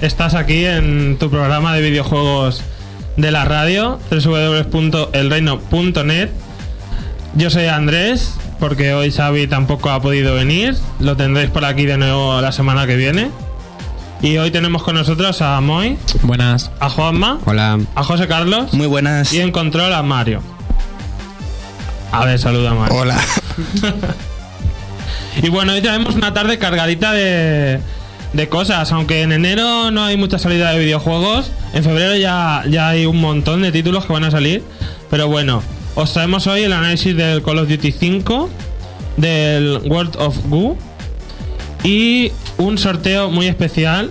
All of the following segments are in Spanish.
estás aquí en tu programa de videojuegos de la radio, www.elreino.net. Yo soy Andrés, porque hoy Xavi tampoco ha podido venir, lo tendréis por aquí de nuevo la semana que viene. Y hoy tenemos con nosotros a Moy, Buenas. a Juanma, Hola. a José Carlos Muy buenas. y en control a Mario. A ver, saluda Mario. Hola. Y bueno, hoy tenemos una tarde cargadita de, de cosas. Aunque en enero no hay mucha salida de videojuegos, en febrero ya, ya hay un montón de títulos que van a salir. Pero bueno, os traemos hoy el análisis del Call of Duty 5, del World of Goo y un sorteo muy especial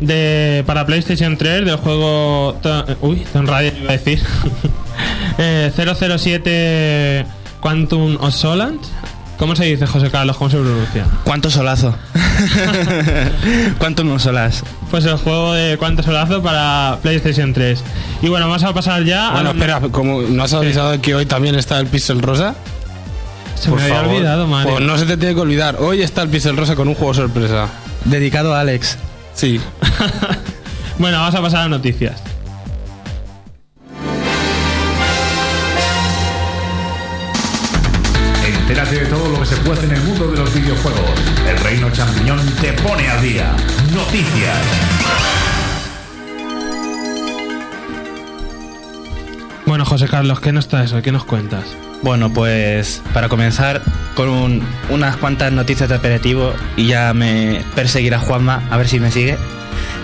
de para PlayStation 3 del juego uy, Tomb Raider iba a decir Eh, 007 Quantum of ¿Cómo se dice José Carlos? ¿Cómo se pronuncia? ¿Cuánto solazo? ¿Cuánto no solas? Pues el juego de Quantum Solazo para PlayStation 3 y bueno, vamos a pasar ya Bueno, a espera, como ¿no has avisado que hoy también está el Pixel Rosa? se me había olvidado Mario Pues no se te tiene que olvidar. Hoy está el Pixel Rosa con un juego sorpresa. Dedicado a Alex. Sí. bueno, vamos a pasar a noticias Entérate de todo lo que se puede en el mundo de los videojuegos. El Reino Champiñón te pone al día. Noticias. Bueno, José Carlos, ¿qué nos traes hoy? ¿Qué nos cuentas? Bueno, pues para comenzar con un- unas cuantas noticias de aperitivo y ya me perseguirá Juanma a ver si me sigue.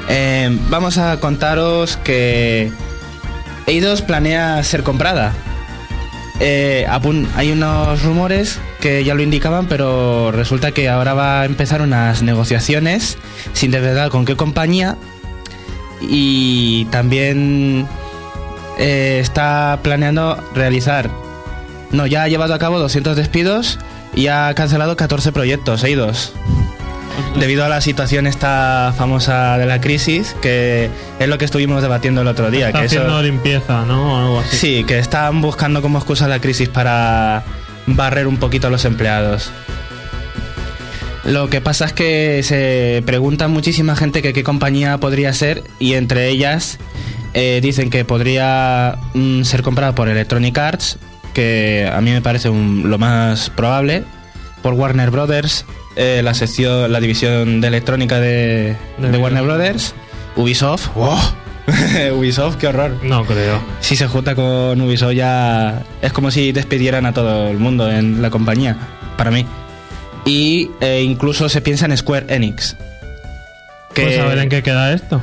Eh, vamos a contaros que Eidos planea ser comprada. Eh, hay unos rumores que ya lo indicaban, pero resulta que ahora va a empezar unas negociaciones sin de verdad con qué compañía y también eh, está planeando realizar no, ya ha llevado a cabo 200 despidos y ha cancelado 14 proyectos, Eidos. Debido a la situación esta famosa de la crisis, que es lo que estuvimos debatiendo el otro día. Está que eso- haciendo limpieza, ¿no? O algo así. Sí, que están buscando como excusa la crisis para barrer un poquito a los empleados. Lo que pasa es que se pregunta muchísima gente que qué compañía podría ser y entre ellas eh, dicen que podría mm, ser comprada por Electronic Arts, que a mí me parece un- lo más probable, por Warner Brothers, eh, la sección, la división de electrónica de, De de Warner. Brothers, Ubisoft, ¡wow! Ubisoft, qué horror No creo. si se junta con Ubisoft ya es como si despidieran a todo el mundo en la compañía, para mí. Y eh, incluso se piensa en Square Enix. Que Pues a ver en qué queda esto.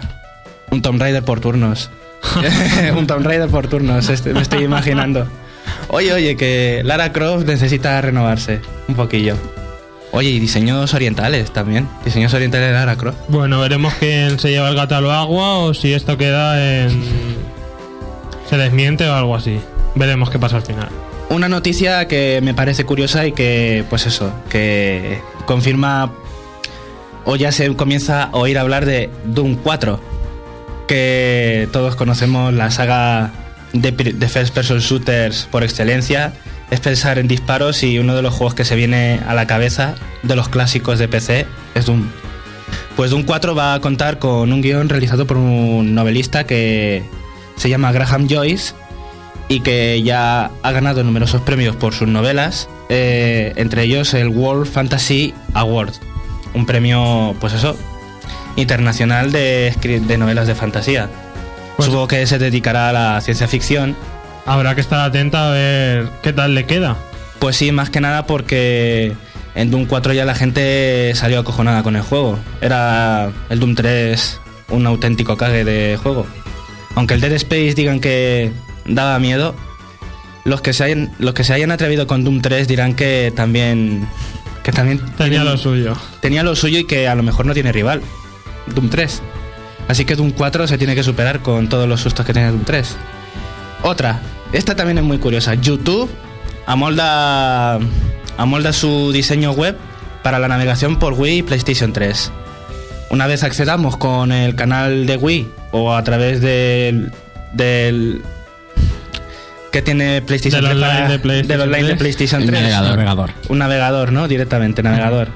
Un Tomb Raider por turnos. un Tomb Raider por turnos, este- me estoy imaginando. Oye, oye, que Lara Croft necesita renovarse un poquillo. Oye, y diseños orientales también. Diseños orientales de Lara Croft. Bueno, veremos quién se lleva el gato al agua o si esto queda en. se desmiente o algo así. Veremos qué pasa al final. Una noticia que me parece curiosa y que, pues eso, que confirma o ya se comienza a oír hablar de Doom 4, que todos conocemos la saga de first person shooters por excelencia, es pensar en disparos y uno de los juegos que se viene a la cabeza de los clásicos de PC es Doom. Pues Doom 4 va a contar con un guion realizado por un novelista que se llama Graham Joyce y que ya ha ganado numerosos premios por sus novelas, eh, entre ellos el World Fantasy Award, un premio, pues eso, internacional de, de novelas de fantasía. Pues- Supongo que se dedicará a la ciencia ficción. Habrá que estar atenta a ver qué tal le queda. Pues sí, más que nada porque en Doom 4 ya la gente salió acojonada con el juego. Era el Doom 3 un auténtico cague de juego. Aunque el Dead Space digan que daba miedo, los que se hayan, los que se hayan atrevido con Doom 3 dirán que también que también Tenía lo suyo. tenía lo suyo y que a lo mejor no tiene rival. Doom 3. Así que Doom 4 se tiene que superar con todos los sustos que tiene Doom 3. Otra, esta también es muy curiosa. YouTube amolda, amolda su diseño web para la navegación por Wii y PlayStation 3. Una vez accedamos con el canal de Wii o a través del, del ¿Qué tiene PlayStation Del 3 online para- de PlayStation del online de 3? PlayStation El 3? navegador. Navegador. Un navegador, ¿no? Directamente, navegador.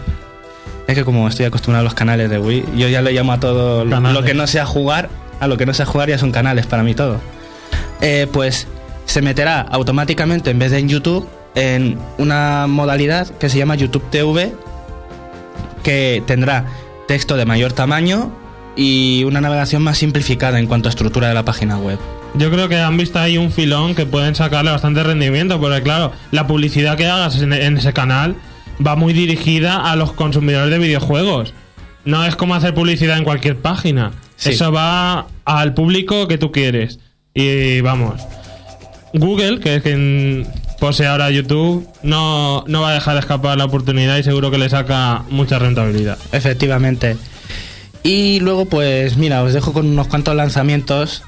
Es que como estoy acostumbrado a los canales de Wii, yo ya le llamo a todo Canales. lo que no sea jugar, a lo que no sea jugar ya son canales para mí todo. Eh, pues se meterá automáticamente en vez de en YouTube en una modalidad que se llama YouTube TV, que tendrá texto de mayor tamaño y una navegación más simplificada en cuanto a estructura de la página web. Yo creo que han visto ahí un filón que pueden sacarle bastante rendimiento, porque claro, la publicidad que hagas en, en ese canal va muy dirigida a los consumidores de videojuegos. No es como hacer publicidad en cualquier página. Sí. Eso va al público que tú quieres. Y vamos, Google, que es quien posee ahora YouTube, no, no va a dejar escapar la oportunidad y seguro que le saca mucha rentabilidad. Efectivamente. Y luego, pues mira, os dejo con unos cuantos lanzamientos.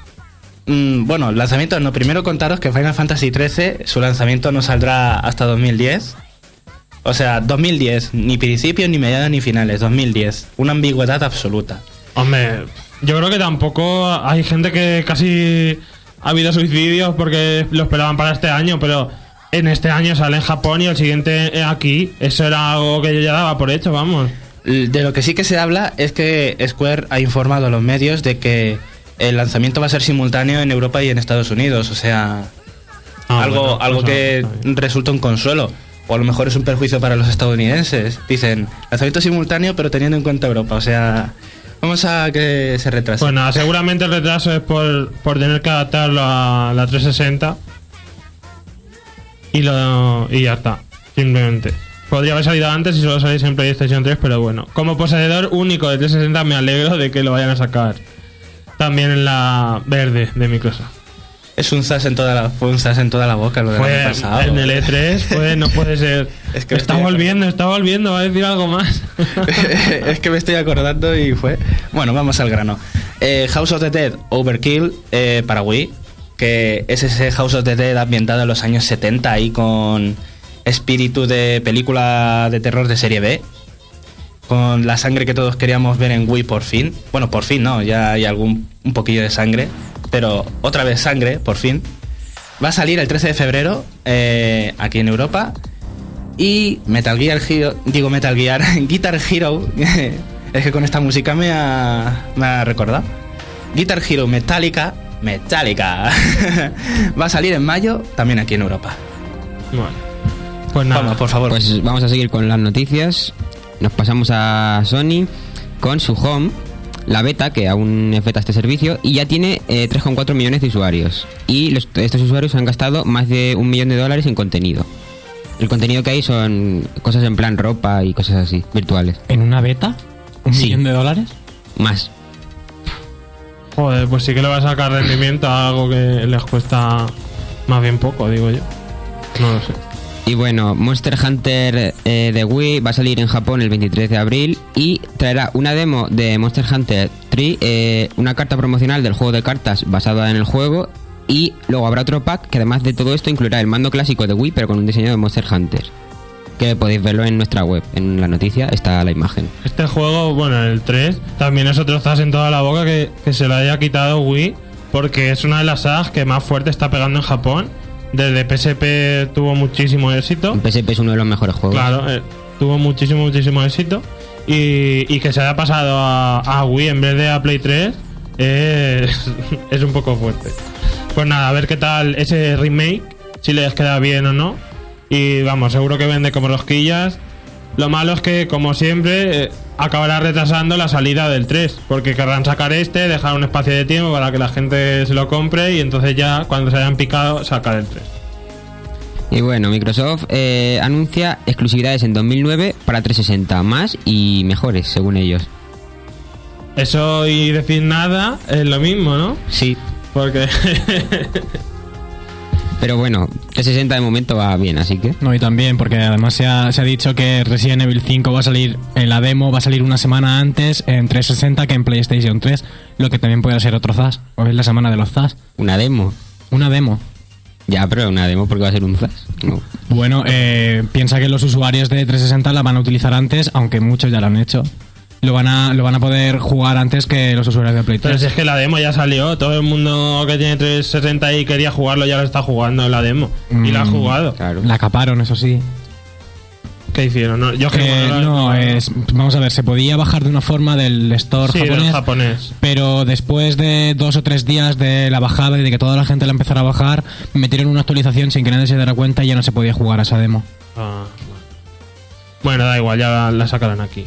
Mm, bueno, lanzamientos no. Primero contaros que Final Fantasy XIII, su lanzamiento no saldrá hasta 2010. O sea, 2010, ni principios, ni mediados, ni finales, 2010. Una ambigüedad absoluta. Hombre, yo creo que tampoco hay gente que casi ha habido suicidios porque lo esperaban para este año, pero en este año sale en Japón y el siguiente aquí. Eso era algo que yo ya daba por hecho, vamos. De lo que sí que se habla es que Square ha informado a los medios de que el lanzamiento va a ser simultáneo en Europa y en Estados Unidos. O sea, Ah, algo, bueno, algo pues, que resulta un consuelo. O a lo mejor es un perjuicio para los estadounidenses. Dicen, lanzamiento simultáneo, pero teniendo en cuenta Europa. O sea, vamos a que se retrase. Nada, seguramente el retraso es por, por tener que adaptarlo a la 360. Y, lo, y ya está, simplemente. Podría haber salido antes si solo salís en PlayStation 3, pero bueno. Como poseedor único de 360 me alegro de que lo vayan a sacar también en la verde de Microsoft. Es un zas en toda la, fue un en toda la boca lo del Fue año pasado. en el E3, fue, no puede ser. Es que está volviendo, está volviendo, va a decir algo más. es que me estoy acordando y fue. Bueno, vamos al grano. Eh, House of the Dead Overkill eh, para Wii, que es ese House of the Dead ambientado en los años 70 ahí con espíritu de película de terror de serie B. Con la sangre que todos queríamos ver en Wii por fin. Bueno, por fin no, ya hay algún un poquillo de sangre. Pero otra vez sangre, por fin. Va a salir el 13 de febrero eh, aquí en Europa. Y Metal Gear Hero, digo Metal Gear, Guitar Hero, es que con esta música me ha, me ha recordado. Guitar Hero Metallica, Metallica, va a salir en mayo también aquí en Europa. Bueno, pues nada. Vamos, por favor. Pues vamos a seguir con las noticias. Nos pasamos a Sony con su Home, la beta, que aún es beta este servicio, y ya tiene eh, 3,4 millones de usuarios. Y los- estos usuarios han gastado más de un millón de dólares en contenido. El contenido que hay son cosas en plan ropa y cosas así, virtuales. ¿En una beta? ¿Un Sí. millón de dólares? Más. Joder, pues sí que le va a sacar rendimiento a algo que les cuesta más bien poco, digo yo. No lo sé. Y bueno, Monster Hunter eh, de Wii va a salir en Japón el 23 de abril y traerá una demo de Monster Hunter 3, eh, una carta promocional del juego de cartas basada en el juego y luego habrá otro pack que además de todo esto incluirá el mando clásico de Wii pero con un diseño de Monster Hunter. Que podéis verlo en nuestra web, en la noticia está la imagen. Este juego, bueno, el 3, también es otro zas en toda la boca que, que se lo haya quitado Wii, porque es una de las sagas que más fuerte está pegando en Japón. Desde PSP tuvo muchísimo éxito. PSP es uno de los mejores juegos. Claro, eh, tuvo muchísimo, muchísimo éxito. Y, y que se haya pasado a, a Wii en vez de a Play 3 es, es un poco fuerte. Pues nada, a ver qué tal ese remake, si les queda bien o no. Y vamos, seguro que vende como rosquillas. Lo malo es que, como siempre, eh, acabará retrasando la salida del 3, porque querrán sacar este, dejar un espacio de tiempo para que la gente se lo compre y entonces ya, cuando se hayan picado, sacar el 3. Y bueno, Microsoft eh, anuncia exclusividades en 2009 para 360, más y mejores, según ellos. Eso y decir nada es lo mismo, ¿no? Sí, Porque pero bueno, 360 de momento va bien, así que... No, y también, porque además se ha, se ha dicho que Resident Evil 5 va a salir en la demo, va a salir una semana antes en 360 que en PlayStation 3, lo que también puede ser otro ZAS, o es la semana de los ZAS. Una demo. Una demo. Ya, pero una demo porque va a ser un ZAS. No. Bueno, eh, piensa que los usuarios de 360 la van a utilizar antes, aunque muchos ya lo han hecho. Lo van a lo van a poder jugar antes que los usuarios de Play 3. Pero si es que la demo ya salió, todo el mundo que tiene 360 y quería jugarlo ya lo está jugando la demo. Y la ha Mm, jugado. Claro. La caparon, eso sí. ¿Qué hicieron? No, yo Eh, no, es, vamos a ver, se podía bajar de una forma del store Sí, del japonés, japonés. pero después de dos o tres días de la bajada y de que toda la gente la empezara a bajar, metieron una actualización sin que nadie se diera cuenta y ya no se podía jugar a esa demo. Ah, bueno. bueno, da igual, ya la sacarán aquí.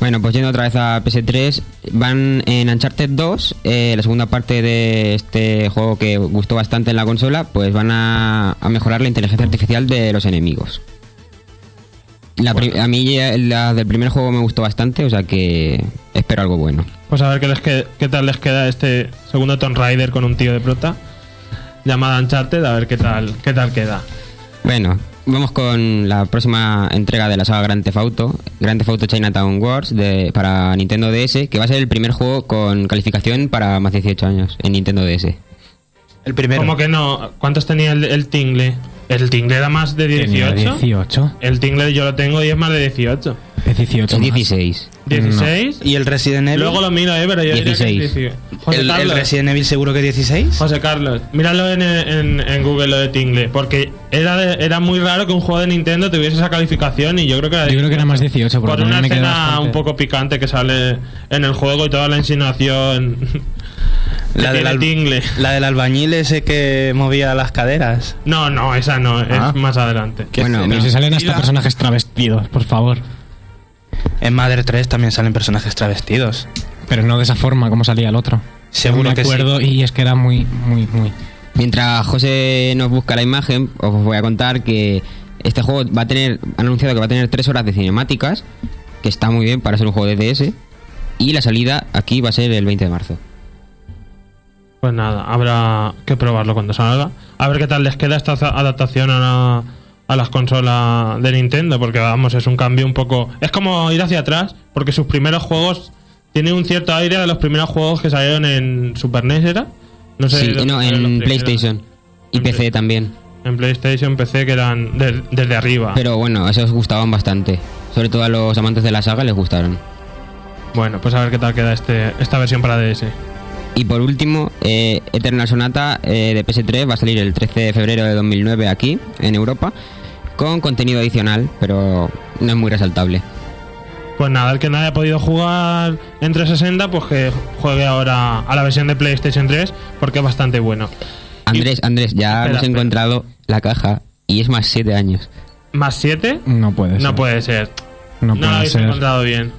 Bueno, pues yendo otra vez a PS3, van en Uncharted 2, eh, la segunda parte de este juego que gustó bastante en la consola, pues van a, a mejorar la inteligencia artificial de los enemigos. La a mí la del primer juego me gustó bastante, o sea que espero algo bueno. Pues a ver qué, les que- qué tal les queda este segundo Tomb Raider con un tío de prota. Llamada Uncharted, a ver qué tal, qué tal queda. Bueno, vamos con la próxima entrega de la saga Grand Theft Auto, Grand Theft Auto Chinatown Wars de, para Nintendo DS, que va a ser el primer juego con calificación para más de 18 años en Nintendo DS. El primero. ¿Cómo que no? ¿Cuántos tenía el, el Tingle? ¿El Tingle era más de Tenía 18? 18. El Tingle yo lo tengo y es más de 18. Es 18. Es más. 16. 16. ¿Y el Resident Evil? Luego lo miro, eh, pero yo diría que es 16. 18. José ¿El, el Carlos, Resident Evil seguro que 16? José Carlos, míralo en, en- en Google lo de Tingle, porque era, de- era muy raro que un juego de Nintendo tuviese esa calificación y yo creo que era, Yo creo que era más 18, porque por una escena bastante- un poco picante que sale en el juego y toda la insinuación La del, al- Tingle. la del albañil ese que movía las caderas. No, no, esa no, Ah. es más adelante. Bueno, Pero si salen hasta la- personajes travestidos, por favor. En Mother 3 también salen personajes travestidos. Pero no de esa forma como salía el otro. Seguro No me que sí. acuerdo y es que era muy, muy, muy. Mientras José nos busca la imagen, os voy a contar que este juego va a tener, han anunciado que va a tener 3 horas de cinemáticas, que está muy bien para ser un juego de DS, y la salida aquí va a ser el 20 de marzo. Pues nada, habrá que probarlo cuando salga. A ver qué tal les queda esta adaptación a, la- a las consolas de Nintendo, porque vamos, es un cambio un poco... Es como ir hacia atrás, porque sus primeros juegos tienen un cierto aire de los primeros juegos que salieron en Super NES, ¿era? No sé. Sí, no, en. PlayStation y En PC Play- también. En PlayStation, PC, que eran de- desde arriba. Pero bueno, esos gustaban bastante. Sobre todo a los amantes de la saga les gustaron. Bueno, pues a ver qué tal queda este, esta versión para DS. Y por último, eh, Eternal Sonata eh, de PS3 va a salir el 13 de febrero de 2009 aquí, en Europa, con contenido adicional, pero no es muy resaltable. Pues nada, el que no haya podido jugar en 360, pues que juegue ahora a la versión de PlayStation 3, porque es bastante bueno. Andrés, Andrés, ya Espera, hemos espera. encontrado la caja y es más 7 años. ¿Más 7? No puede ser. No puede ser. No No, lo puede habéis ser. encontrado bien.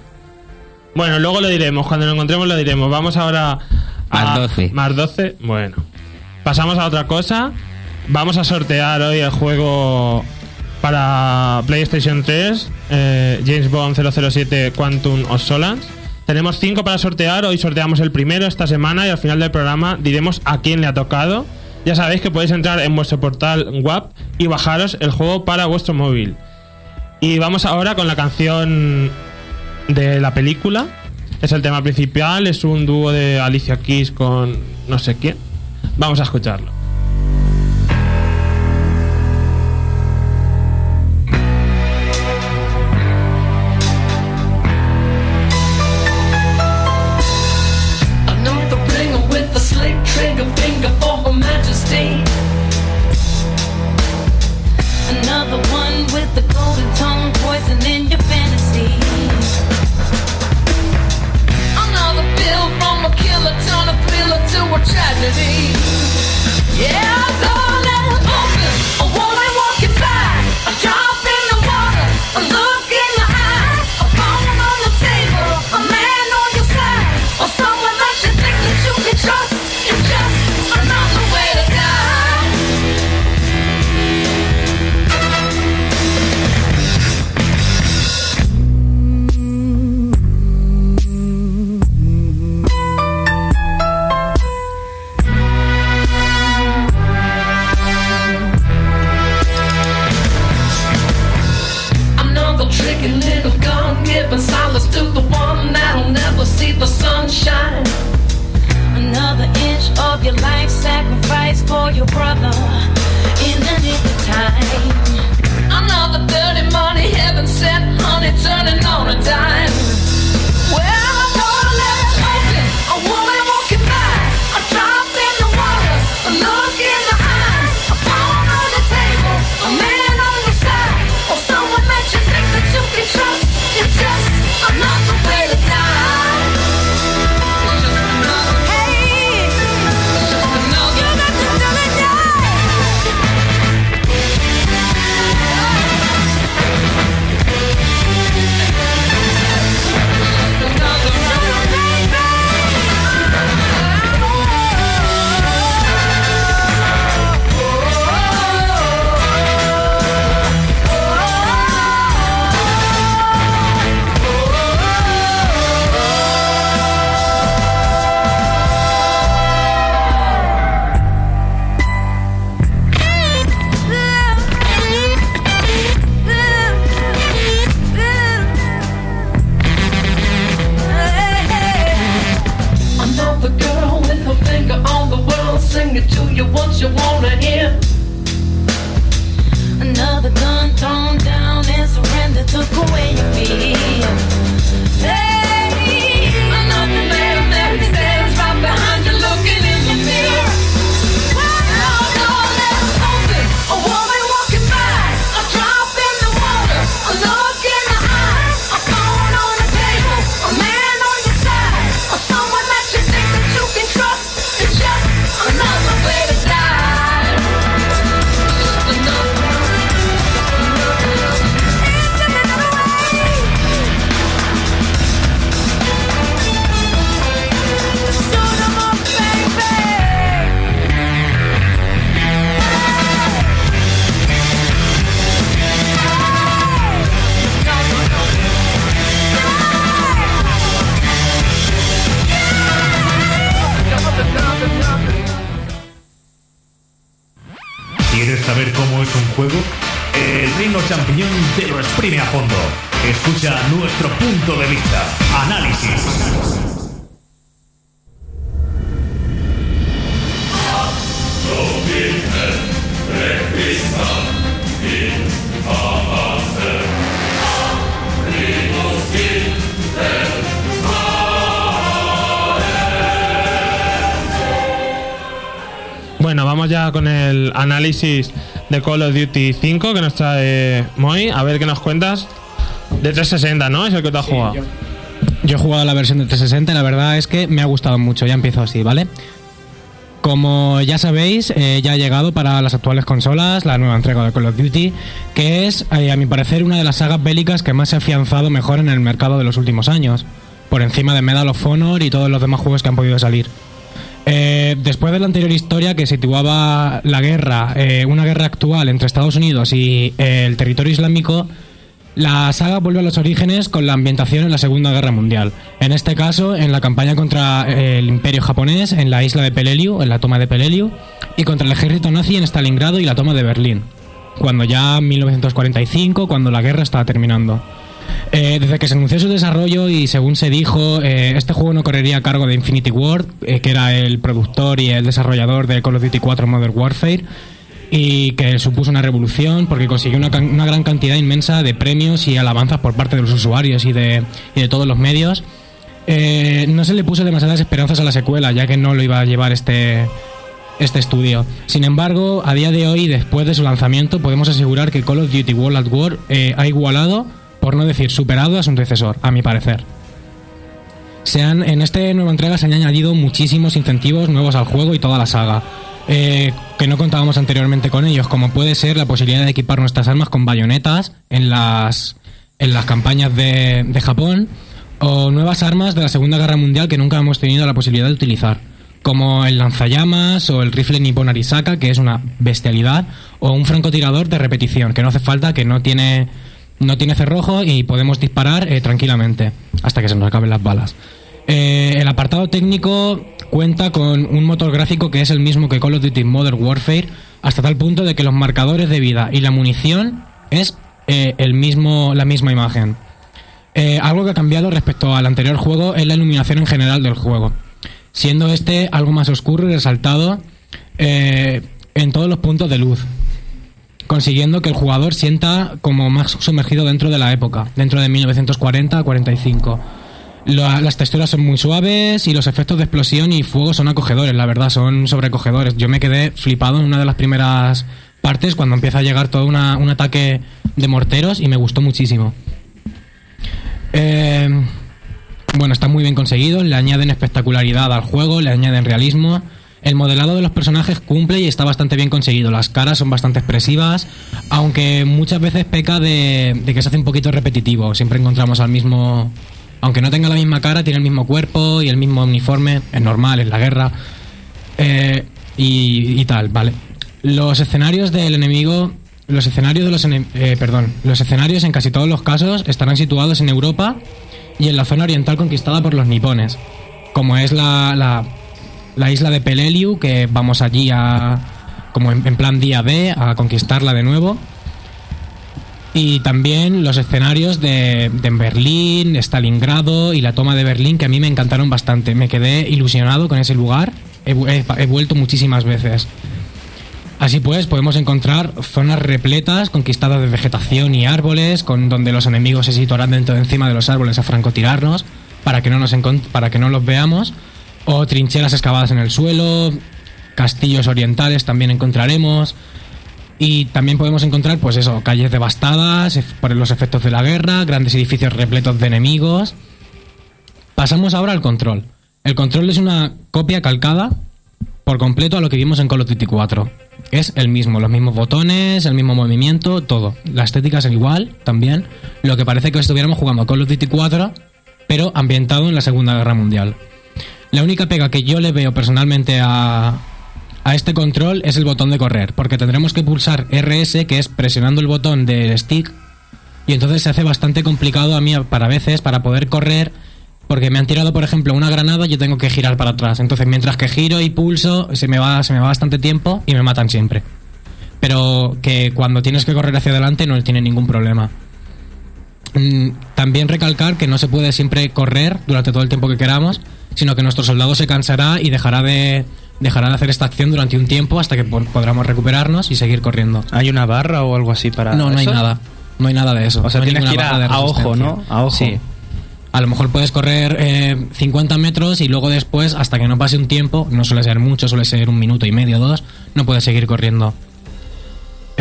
Bueno, luego lo diremos. Cuando lo encontremos lo diremos. Vamos ahora. Más 12. Más 12. Bueno. Pasamos a otra cosa. Vamos a sortear hoy el juego para PlayStation 3. eh, James Bond 007 Quantum of Solace. Tenemos 5 para sortear. Hoy sorteamos el primero esta semana y al final del programa diremos a quién le ha tocado. Ya sabéis que podéis entrar en vuestro portal WAP y bajaros el juego para vuestro móvil. Y vamos ahora con la canción de la película. Es el tema principal, es un dúo de Alicia Keys con no sé quién. Vamos a escucharlo. Yeah, darling. Análisis de Call of Duty 5 que nos trae Moy. A ver qué nos cuentas. De 360, ¿no? Es el que te has jugado. Yo he jugado la versión de 360 y la verdad es que me ha gustado mucho. Ya empiezo así, ¿vale? Como ya sabéis, eh, ya ha llegado para las actuales consolas la nueva entrega de Call of Duty, que es, eh, a mi parecer, una de las sagas bélicas que más se ha afianzado mejor en el mercado de los últimos años, por encima de Medal of Honor y todos los demás juegos que han podido salir. Eh, después de la anterior historia que situaba la guerra, eh, una guerra actual entre Estados Unidos y eh, el territorio islámico, la saga vuelve a los orígenes con la ambientación en la Segunda Guerra Mundial. En este caso, en la campaña contra el Imperio japonés en la isla de Peleliu, en la toma de Peleliu, y contra el ejército nazi en Stalingrado y la toma de Berlín. Cuando ya en 1945, cuando la guerra estaba terminando. Eh, desde que se anunció su desarrollo y según se dijo, eh, este juego no correría a cargo de Infinity Ward, eh, que era el productor y el desarrollador de Call of Duty 4 Modern Warfare, y que supuso una revolución porque consiguió una, gran cantidad inmensa de premios y alabanzas por parte de los usuarios y de, todos los medios. No se le puso demasiadas esperanzas a la secuela, ya que no lo iba a llevar este, este estudio. Sin embargo, a día de hoy, después de su lanzamiento, podemos asegurar que Call of Duty World at War ha igualado, por no decir superado, a su antecesor, a mi parecer. Se han, en esta nueva entrega se han añadido muchísimos incentivos nuevos al juego y toda la saga, eh, que no contábamos anteriormente con ellos, como puede ser la posibilidad de equipar nuestras armas con bayonetas en las, en las campañas de, de Japón, o nuevas armas de la Segunda Guerra Mundial que nunca hemos tenido la posibilidad de utilizar, como el lanzallamas o el rifle Nippon Arisaka, que es una bestialidad, o un francotirador de repetición, que no hace falta, que no tiene, no tiene cerrojo y podemos disparar eh, tranquilamente hasta que se nos acaben las balas. Eh, el apartado técnico cuenta con un motor gráfico que es el mismo que Call of Duty Modern Warfare, hasta tal punto de que los marcadores de vida y la munición es eh, el mismo, la misma imagen. Algo que ha cambiado respecto al anterior juego es la iluminación en general del juego, siendo este algo más oscuro y resaltado en todos los puntos de luz, consiguiendo que el jugador sienta como más sumergido dentro de la época, dentro de 1940 a 45. La- las texturas son muy suaves y los efectos de explosión y fuego son acogedores, la verdad, son sobrecogedores. Yo me quedé flipado en una de las primeras partes cuando empieza a llegar todo un ataque de morteros y me gustó muchísimo. Eh, bueno, está muy bien conseguido, le añaden espectacularidad al juego, le añaden realismo. El modelado de los personajes cumple y está bastante bien conseguido. Las caras son bastante expresivas, aunque muchas veces peca de, que se hace un poquito repetitivo. Siempre encontramos al mismo... Aunque no tenga la misma cara, tiene el mismo cuerpo y el mismo uniforme. Es normal, es la guerra. Eh, y, tal, vale. Los escenarios del enemigo... Los escenarios de los eh, perdón, los escenarios en casi todos los casos estarán situados en Europa y en la zona oriental conquistada por los nipones, como es la, la, la isla de Peleliu, que vamos allí a como en, plan día D a conquistarla de nuevo. Y también los escenarios de, de Berlín, Stalingrado y la toma de Berlín, que a mí me encantaron bastante. Me quedé ilusionado con ese lugar. He, he- vuelto muchísimas veces. Así pues, podemos encontrar zonas repletas, conquistadas de vegetación y árboles, con donde los enemigos se situarán dentro de encima de los árboles a francotirarnos, para que no nos para que no los veamos, o trincheras excavadas en el suelo, castillos orientales también encontraremos. Y también podemos encontrar, pues eso, calles devastadas por los efectos de la guerra, grandes edificios repletos de enemigos. Pasamos ahora al control. El control es una copia calcada por completo a lo que vimos en Call of Duty 4. Es el mismo, los mismos botones, el mismo movimiento, todo. La estética es igual también. Lo que parece que estuviéramos jugando a Call of Duty 4, pero ambientado en la Segunda Guerra Mundial. La única pega que yo le veo personalmente a, a este control es el botón de correr, porque tendremos que pulsar RS, que es presionando el botón del stick, y entonces se hace bastante complicado a mí para veces para poder correr, porque me han tirado, por ejemplo, una granada y yo tengo que girar para atrás. Entonces, mientras que giro y pulso, se me va, se me va bastante tiempo y me matan siempre. pero que cuando tienes que correr hacia adelante no tiene ningún problema. Mm, También recalcar que no se puede siempre correr durante todo el tiempo que queramos, sino que nuestro soldado se cansará y dejará de, dejará de hacer esta acción durante un tiempo hasta que po- podamos recuperarnos y seguir corriendo. ¿Hay una barra o algo así para No, no hay nada. No hay nada de eso. O sea, No tienes que ir a- a ojo. ¿no? A ojo. Sí. A lo mejor puedes correr eh, 50 metros y luego después, hasta que no pase un tiempo, no suele ser mucho, suele ser un minuto y medio, dos, no puedes seguir corriendo.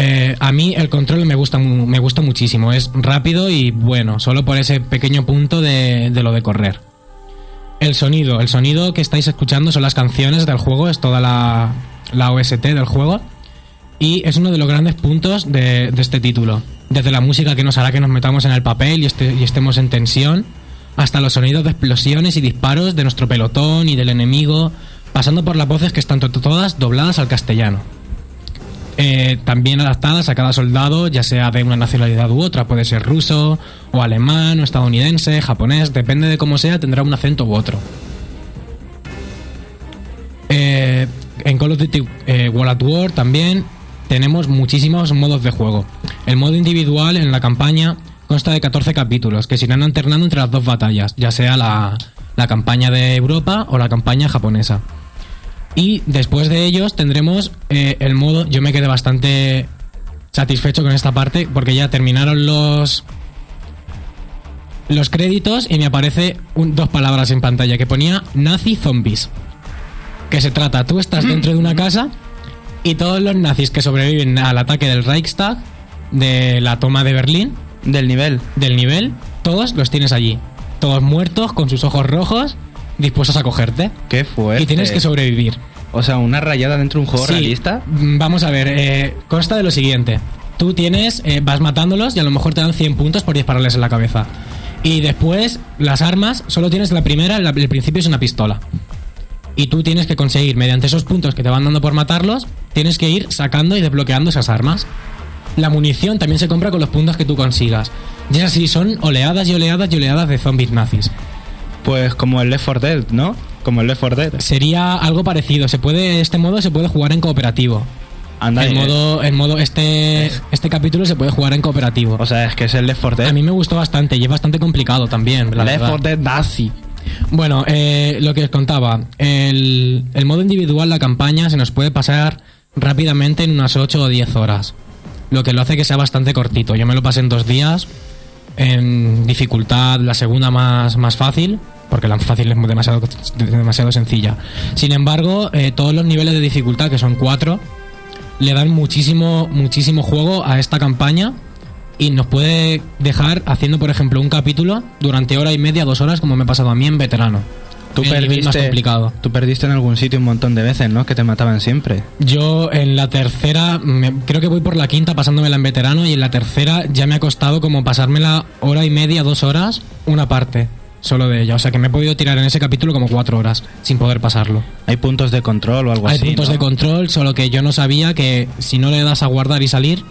Eh, a mí el control me gusta, me gusta muchísimo. Es rápido y bueno, solo por ese pequeño punto de, lo de correr. El sonido. El sonido que estáis escuchando son las canciones del juego, es toda la, la OST del juego. Y es uno de los grandes puntos de, este título. Desde la música que nos hará que nos metamos en el papel y, este- y estemos en tensión, hasta los sonidos de explosiones y disparos de nuestro pelotón y del enemigo, pasando por las voces que están to- todas dobladas al castellano. Eh, también adaptadas a cada soldado, ya sea de una nacionalidad u otra, puede ser ruso, o alemán, o estadounidense, japonés, depende de cómo sea, tendrá un acento u otro. Eh, en Call of Duty eh, World at War también tenemos muchísimos modos de juego. El modo individual en la campaña consta de 14 capítulos que se irán alternando entre las dos batallas, ya sea la, la campaña de Europa o la campaña japonesa. Y después de ellos tendremos eh, el modo, yo me quedé bastante satisfecho con esta parte porque ya terminaron los los créditos y me aparece un- dos palabras en pantalla que ponía nazi zombies. Que se trata, tú estás dentro de una casa y todos los nazis que sobreviven al ataque del Reichstag, de la toma de Berlín, Del nivel. del nivel, todos los tienes allí. Todos muertos, con sus ojos rojos, dispuestos a cogerte. Qué fuerte. Y tienes que sobrevivir. O sea, una rayada dentro de un juego Sí, realista. mm, Vamos a ver, eh, consta de lo siguiente. Tú tienes, eh, vas matándolos y a lo mejor te dan 100 puntos por dispararles en la cabeza. Y después, las armas, solo tienes la primera, la- el principio es una pistola. Y tú tienes que conseguir, mediante esos puntos que te van dando por matarlos, tienes que ir sacando y desbloqueando esas armas. La munición también se compra con los puntos que tú consigas. Y es así, son oleadas y oleadas y oleadas de zombies nazis. Pues como el Left 4 Dead, ¿no? Como el Left 4 Dead. Sería algo parecido. Se puede, este modo se puede jugar en cooperativo. Anda, en eh. modo, en modo este, este capítulo se puede jugar en cooperativo. O sea, es que es el Left 4 Dead. A mí me gustó bastante y es bastante complicado también. la Left verdad. 4 Dead Nazi. Bueno, eh, lo que os contaba, el, el modo individual, la campaña, se nos puede pasar rápidamente en unas 8 o 10 horas. Lo que lo hace que sea bastante cortito. Yo me lo pasé en dos días, en dificultad la segunda más, más fácil, porque la fácil es demasiado, demasiado sencilla. Sin embargo, eh, todos los niveles de dificultad, que son cuatro, le dan muchísimo, muchísimo juego a esta campaña y nos puede dejar haciendo, por ejemplo, un capítulo durante hora y media, dos horas, como me ha pasado a mí en veterano. Tú el más perdiste, complicado. tú perdiste en algún sitio un montón de veces, ¿no? Que te mataban siempre. Yo en la tercera, me- creo que voy por la quinta pasándomela en veterano y en la tercera ya me ha costado como pasármela hora y media, dos horas, una parte solo de ella. O sea que me he podido tirar en ese capítulo como cuatro horas sin poder pasarlo. Hay puntos de control o algo Hay así. puntos ¿no? de control, solo que yo no sabía que si no le das a guardar y salir,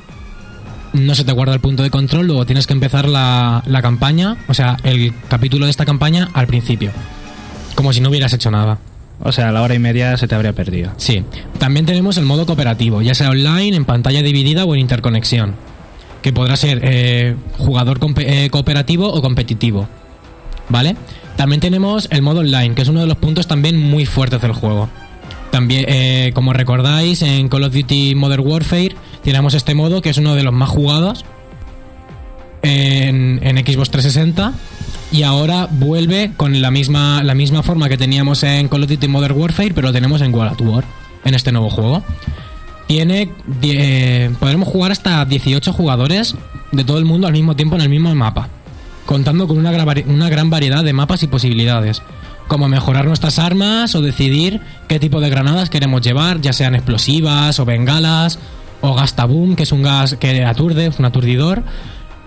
no se te guarda el punto de control, luego tienes que empezar la, la campaña, o sea, el capítulo de esta campaña al principio. Como si no hubieras hecho nada. O sea, a la hora y media se te habría perdido. Sí. También tenemos el modo cooperativo, ya sea online, en pantalla dividida o en interconexión. Que podrá ser eh, jugador eh, cooperativo o competitivo. ¿Vale? También tenemos el modo online, que es uno de los puntos también muy fuertes del juego. También, eh, como recordáis, en Call of Duty Modern Warfare tenemos este modo que es uno de los más jugados en, Xbox 360 y ahora vuelve con la misma, la misma forma que teníamos en Call of Duty Modern Warfare, pero lo tenemos en World at War, en este nuevo juego. Tiene. die- podremos jugar hasta 18 jugadores de todo el mundo al mismo tiempo en el mismo mapa, contando con una, gran variedad de mapas y posibilidades, como mejorar nuestras armas o decidir qué tipo de granadas queremos llevar, ya sean explosivas o bengalas, o gastaboom, que es un gas que aturde, un aturdidor,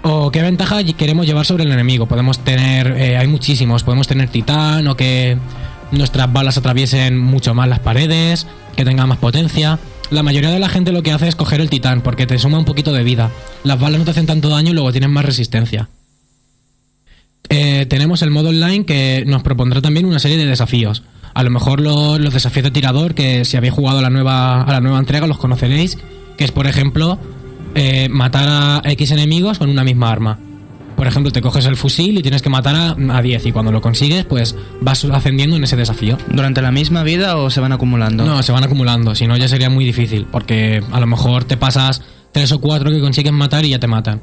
o qué ventaja queremos llevar sobre el enemigo. Podemos tener, eh, hay muchísimos, podemos tener titán o que nuestras balas atraviesen mucho más las paredes, que tengan más potencia. La mayoría de la gente lo que hace es coger el titán porque te suma un poquito de vida. Las balas no te hacen tanto daño y luego tienen más resistencia. Eh, tenemos el modo online que nos propondrá también una serie de desafíos. A lo mejor lo- los desafíos de tirador, que si habéis jugado a la nueva, a la nueva entrega los conoceréis, que es, por ejemplo, eh, matar a X enemigos con una misma arma. Por ejemplo, te coges el fusil y tienes que matar a, a 10 y cuando lo consigues, pues vas ascendiendo en ese desafío. ¿Durante la misma vida o se van acumulando? No, se van acumulando, si no ya sería muy difícil, porque a lo mejor te pasas tres o cuatro que consigues matar y ya te matan.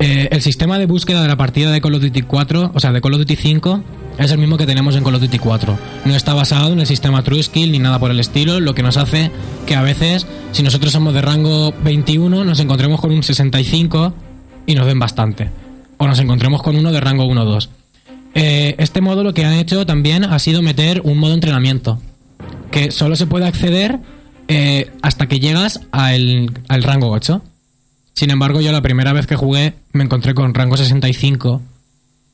Eh, el sistema de búsqueda de la partida de Call of Duty 4, o sea, de Call of Duty 5, es el mismo que tenemos en Call of Duty 4. No está basado en el sistema True Skill ni nada por el estilo, lo que nos hace que a veces, si nosotros somos de rango 21, nos encontremos con un 65 y nos den bastante. O nos encontremos con uno de rango 1 o 2. Eh, este modo lo que han hecho también ha sido meter un modo entrenamiento, que solo se puede acceder eh, hasta que llegas al, al rango 8. Sin embargo, yo la primera vez que jugué me encontré con rango 65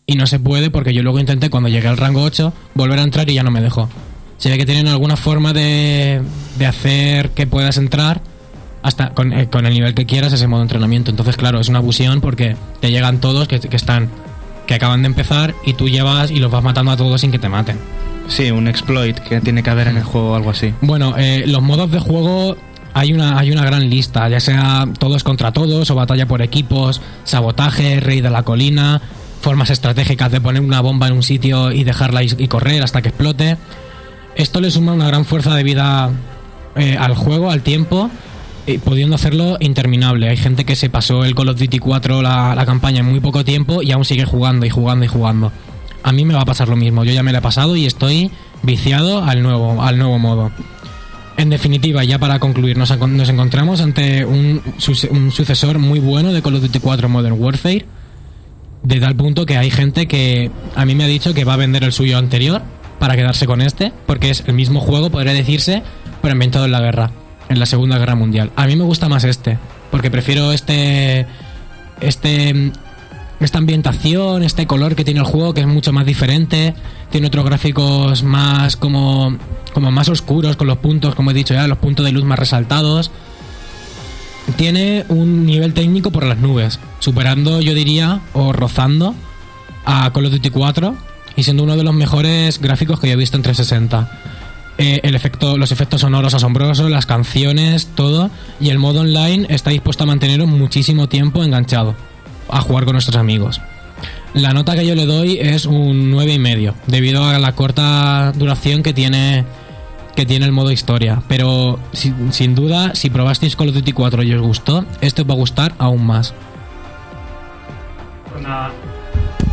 y no se puede porque yo luego intenté cuando llegué al rango 8 volver a entrar y ya no me dejó. Se ve que tienen alguna forma de, de hacer que puedas entrar hasta con, eh, con el nivel que quieras ese modo de entrenamiento. Entonces, claro, es una abusión porque te llegan todos que, que están que acaban de empezar y tú llevas y los vas matando a todos sin que te maten. Sí, un exploit que tiene que haber en el juego o algo así. Bueno, eh, los modos de juego hay una, hay una gran lista, ya sea todos contra todos o batalla por equipos, sabotaje, rey de la colina, formas estratégicas de poner una bomba en un sitio y dejarla y, correr hasta que explote. Esto le suma una gran fuerza de vida eh, al juego, al tiempo, y pudiendo hacerlo interminable. Hay gente que se pasó el Call of Duty 4 la, la campaña en muy poco tiempo y aún sigue jugando y jugando y jugando. A mí me va a pasar lo mismo. Yo ya me lo he pasado y estoy viciado al nuevo, al nuevo modo. En definitiva, ya para concluir, nos, encon- nos encontramos ante un, un sucesor muy bueno de Call of Duty 4 Modern Warfare. De tal punto que hay gente que a mí me ha dicho que va a vender el suyo anterior para quedarse con este, porque es el mismo juego, podría decirse, pero ambientado en la guerra, en la Segunda Guerra Mundial. A mí me gusta más este, porque prefiero este. Este. Esta ambientación, este color que tiene el juego, que es mucho más diferente. Tiene otros gráficos más como. Como más oscuros, con los puntos, como he dicho ya, los puntos de luz más resaltados tiene un nivel técnico por las nubes, superando, yo diría, o rozando a Call of Duty 4 y siendo uno de los mejores gráficos que yo he visto en 360. Eh, el efecto, los efectos sonoros asombrosos, las canciones, todo, y el modo online está dispuesto a manteneros muchísimo tiempo enganchado a jugar con nuestros amigos. La nota que yo le doy es un 9,5, debido a la corta duración que tiene que tiene el modo historia. Pero sin, sin duda, si probasteis Call of Duty 4 y os gustó, este os va a gustar aún más. Pues nada,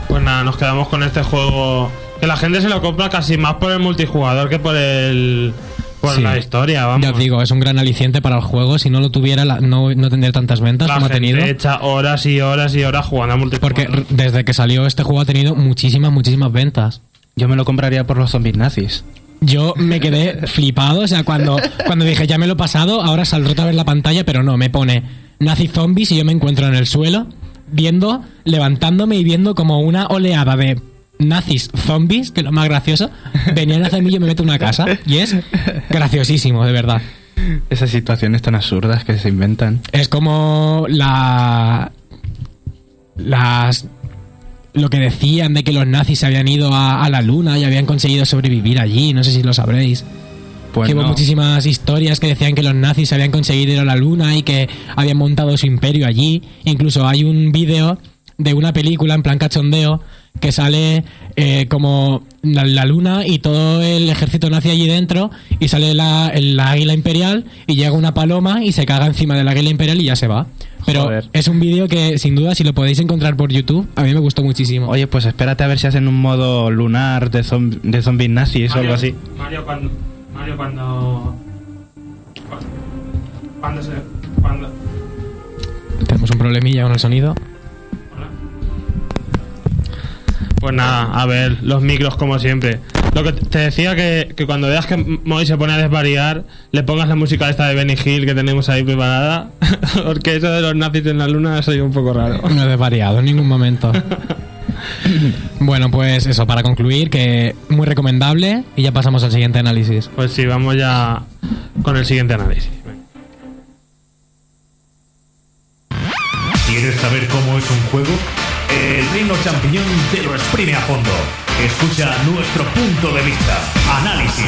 pues nada, nos quedamos con este juego. Que la gente se lo compra casi más por el multijugador que por el. por Sí. la historia, vamos. Ya os digo, es un gran aliciente para el juego. Si no lo tuviera, la- no, no tendría tantas ventas la como ha gente tenido. echa horas y horas y horas jugando a multijugador. Porque desde que salió este juego ha tenido muchísimas, muchísimas ventas. Yo me lo compraría por los zombies nazis. Yo me quedé flipado, o sea, cuando, cuando dije ya me lo he pasado, ahora saldrá otra vez la pantalla, pero no, me pone nazi zombies y yo me encuentro en el suelo, viendo, levantándome y viendo como una oleada de nazis zombies, que es lo más gracioso, venían hacia mí y yo me meto en una casa. Y es graciosísimo, de verdad. Esas situaciones tan absurdas que se inventan. Es como la. Las. Lo que decían de que los nazis se habían ido a, a la luna y habían conseguido sobrevivir allí, no sé si lo sabréis. Pues que hubo muchísimas historias que decían que los nazis habían conseguido ir a la luna y que habían montado su imperio allí. Incluso hay un vídeo de una película en plan cachondeo que sale eh, como la, la luna y todo el ejército nazi allí dentro y sale la, la águila imperial y llega una paloma y se caga encima de la águila imperial y ya se va. Pero Joder. es un vídeo que sin duda si lo podéis encontrar por YouTube, a mí me gustó muchísimo. Oye, pues espérate a ver si hacen un modo lunar de, zom- de zombies nazis o algo así. Mario cuando. Mario cuando. Cuando se. Cuando. Tenemos un problemilla con el sonido. Pues nada, a ver, los micros como siempre. Lo que te decía que, que cuando veas que Moy se pone a desvariar, le pongas la música esta de Benny Hill que tenemos ahí preparada, porque eso de los nazis en la luna ha sido un poco raro. No he desvariado en ningún momento. bueno, pues eso, para concluir, que muy recomendable y ya pasamos al siguiente análisis. Pues sí, vamos ya con el siguiente análisis. ¿Quieres saber cómo es un juego? El reino champiñón te lo exprime a fondo. Escucha nuestro punto de vista. Análisis.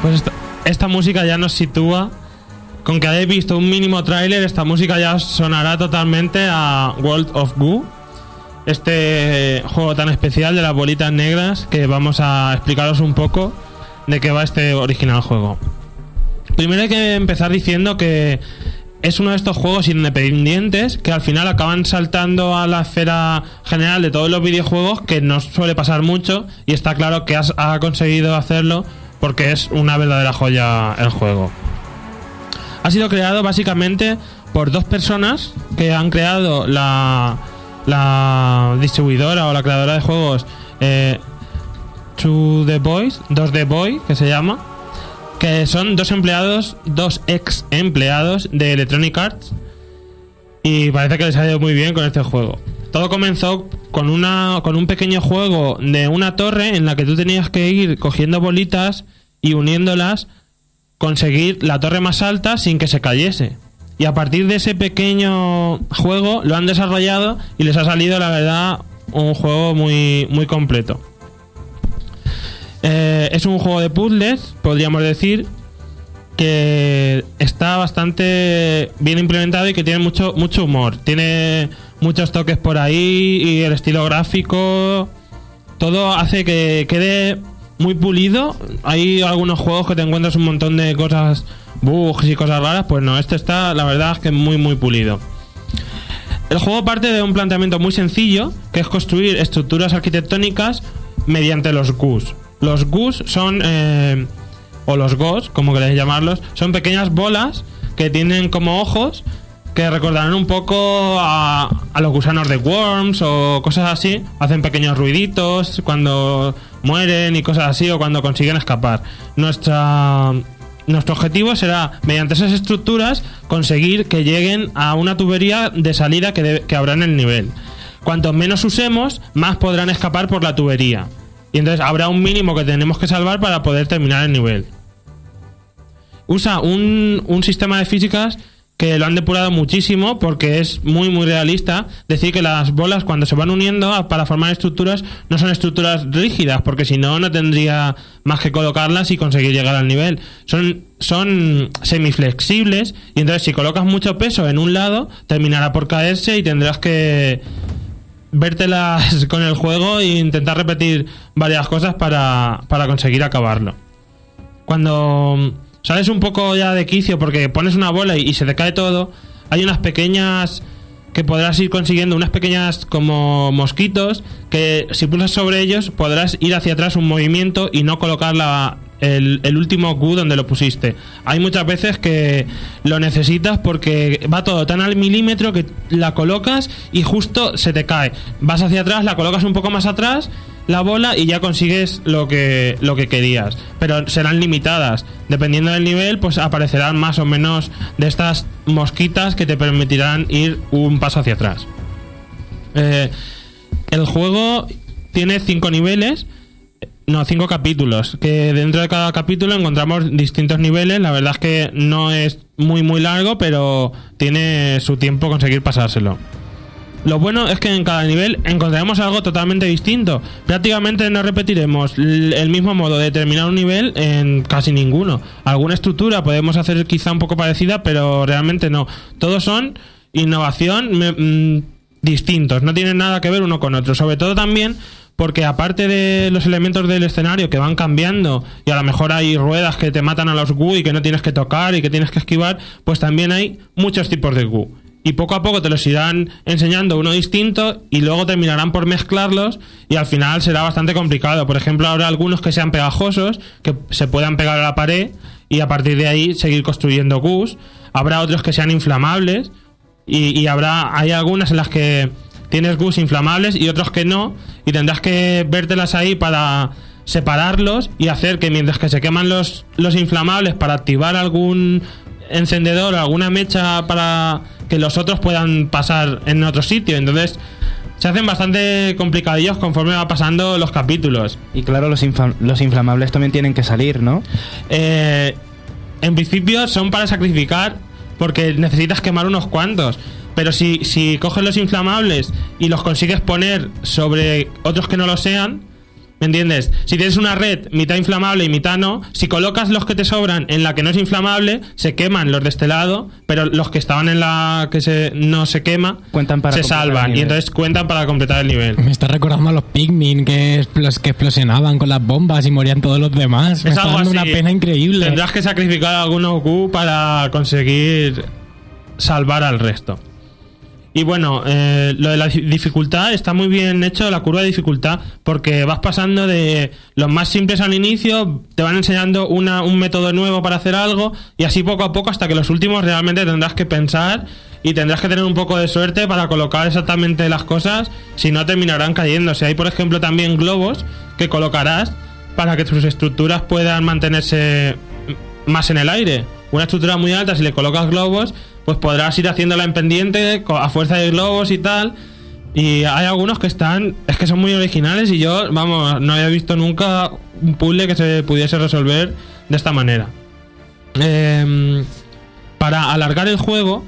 Pues esta, esta, música ya nos sitúa. Con que hayáis visto un mínimo tráiler, esta música ya sonará totalmente a World of Goo este juego tan especial de las bolitas negras que vamos a explicaros un poco de qué va este original juego. Primero hay que empezar diciendo que es uno de estos juegos independientes que al final acaban saltando a la esfera general de todos los videojuegos que no suele pasar mucho y está claro que has- ha conseguido hacerlo porque es una verdadera joya el juego. Ha sido creado básicamente por dos personas que han creado la, la distribuidora o la creadora de juegos eh, To The Boys, 2The Boy, que se llama, que son dos empleados, dos ex empleados de Electronic Arts y parece que les ha ido muy bien con este juego. Todo comenzó con una con un pequeño juego de una torre en la que tú tenías que ir cogiendo bolitas y uniéndolas conseguir la torre más alta sin que se cayese. Y a partir de ese pequeño juego lo han desarrollado y les ha salido la verdad un juego muy muy completo. Eh, es un juego de puzzles, podríamos decir, que está bastante bien implementado y que tiene mucho, mucho humor. Tiene muchos toques por ahí y el estilo gráfico. Todo hace que quede muy pulido. Hay algunos juegos que te encuentras un montón de cosas, bugs y cosas raras. Pues no, este está, la verdad, es que muy, muy pulido. El juego parte de un planteamiento muy sencillo, que es construir estructuras arquitectónicas mediante los GUS. Los GUS son, eh, o los GOS, como queréis llamarlos, son pequeñas bolas que tienen como ojos que recordarán un poco a, a los gusanos de Worms o cosas así. Hacen pequeños ruiditos cuando mueren y cosas así o cuando consiguen escapar. Nuestro objetivo será, mediante esas estructuras, conseguir que lleguen a una tubería de salida que, que habrá en el nivel. Cuanto menos usemos, más podrán escapar por la tubería. Y entonces habrá un mínimo que tenemos que salvar para poder terminar el nivel. Usa un, un sistema de físicas lo han depurado muchísimo porque es muy muy realista decir que las bolas cuando se van uniendo para formar estructuras no son estructuras rígidas porque si no no tendría más que colocarlas y conseguir llegar al nivel son son semiflexibles y entonces si colocas mucho peso en un lado terminará por caerse y tendrás que vértelas con el juego e intentar repetir varias cosas para, para conseguir acabarlo. Cuando sales un poco ya de quicio porque pones una bola y, se te cae todo, hay unas pequeñas que podrás ir consiguiendo, unas pequeñas como mosquitos que si pulsas sobre ellos podrás ir hacia atrás un movimiento y no colocar la, el, el último Q donde lo pusiste. Hay muchas veces que lo necesitas porque va todo tan al milímetro que la colocas y justo se te cae. Vas hacia atrás, la colocas un poco más atrás, la bola y ya consigues lo que, lo que querías. Pero serán limitadas. Dependiendo del nivel, pues aparecerán más o menos de estas mosquitas que te permitirán ir un paso hacia atrás. Eh, el juego tiene cinco niveles. No, cinco capítulos. Que dentro de cada capítulo encontramos distintos niveles. La verdad es que no es muy muy largo, pero tiene su tiempo conseguir pasárselo. Lo bueno es que en cada nivel encontraremos algo totalmente distinto. Prácticamente no repetiremos el mismo modo de terminar un nivel en casi ninguno. Alguna estructura podemos hacer quizá un poco parecida, pero realmente no. Todos son innovación mm, distintos, no tienen nada que ver uno con otro. Sobre todo también porque aparte de los elementos del escenario que van cambiando y a lo mejor hay ruedas que te matan a los Gu y que no tienes que tocar y que tienes que esquivar, pues también hay muchos tipos de Gu. Y poco a poco te los irán enseñando uno distinto y luego terminarán por mezclarlos y al final será bastante complicado. Por ejemplo, habrá algunos que sean pegajosos, que se puedan pegar a la pared y a partir de ahí seguir construyendo Gus. Habrá otros que sean inflamables y, y habrá hay algunas en las que tienes Gus inflamables y otros que no y tendrás que vértelas ahí para separarlos y hacer que mientras que se queman los, los inflamables para activar algún encendedor o alguna mecha para que los otros puedan pasar en otro sitio. Entonces se hacen bastante complicadillos conforme va pasando los capítulos. Y claro, los, los inflamables también tienen que salir, ¿no? Eh, en principio son para sacrificar porque necesitas quemar unos cuantos. Pero si, si coges los inflamables y los consigues poner sobre otros que no lo sean, ¿Me entiendes? Si tienes una red mitad inflamable y mitad no, si colocas los que te sobran en la que no es inflamable, se queman los de este lado, pero los que estaban en la que se, no se quema, Cuentan para se salvan y entonces cuentan para completar el nivel. Me está recordando a los Pikmin que, explos- que explosionaban con las bombas y morían todos los demás. Me Es está algo dando una pena increíble. Tendrás que sacrificar a algunos Q para conseguir salvar al resto. Y bueno, eh, lo de la di- dificultad está muy bien hecho, la curva de dificultad, porque vas pasando de los más simples al inicio, te van enseñando una, un método nuevo para hacer algo, y así poco a poco hasta que los últimos realmente tendrás que pensar y tendrás que tener un poco de suerte para colocar exactamente las cosas, si no terminarán cayéndose. Hay, por ejemplo, también globos que colocarás para que tus estructuras puedan mantenerse más en el aire. Una estructura muy alta, si le colocas globos, pues podrás ir haciéndola en pendiente a fuerza de globos y tal. Y hay algunos que están, es que son muy originales y yo, vamos, no había visto nunca un puzzle que se pudiese resolver de esta manera. Em, para alargar el juego,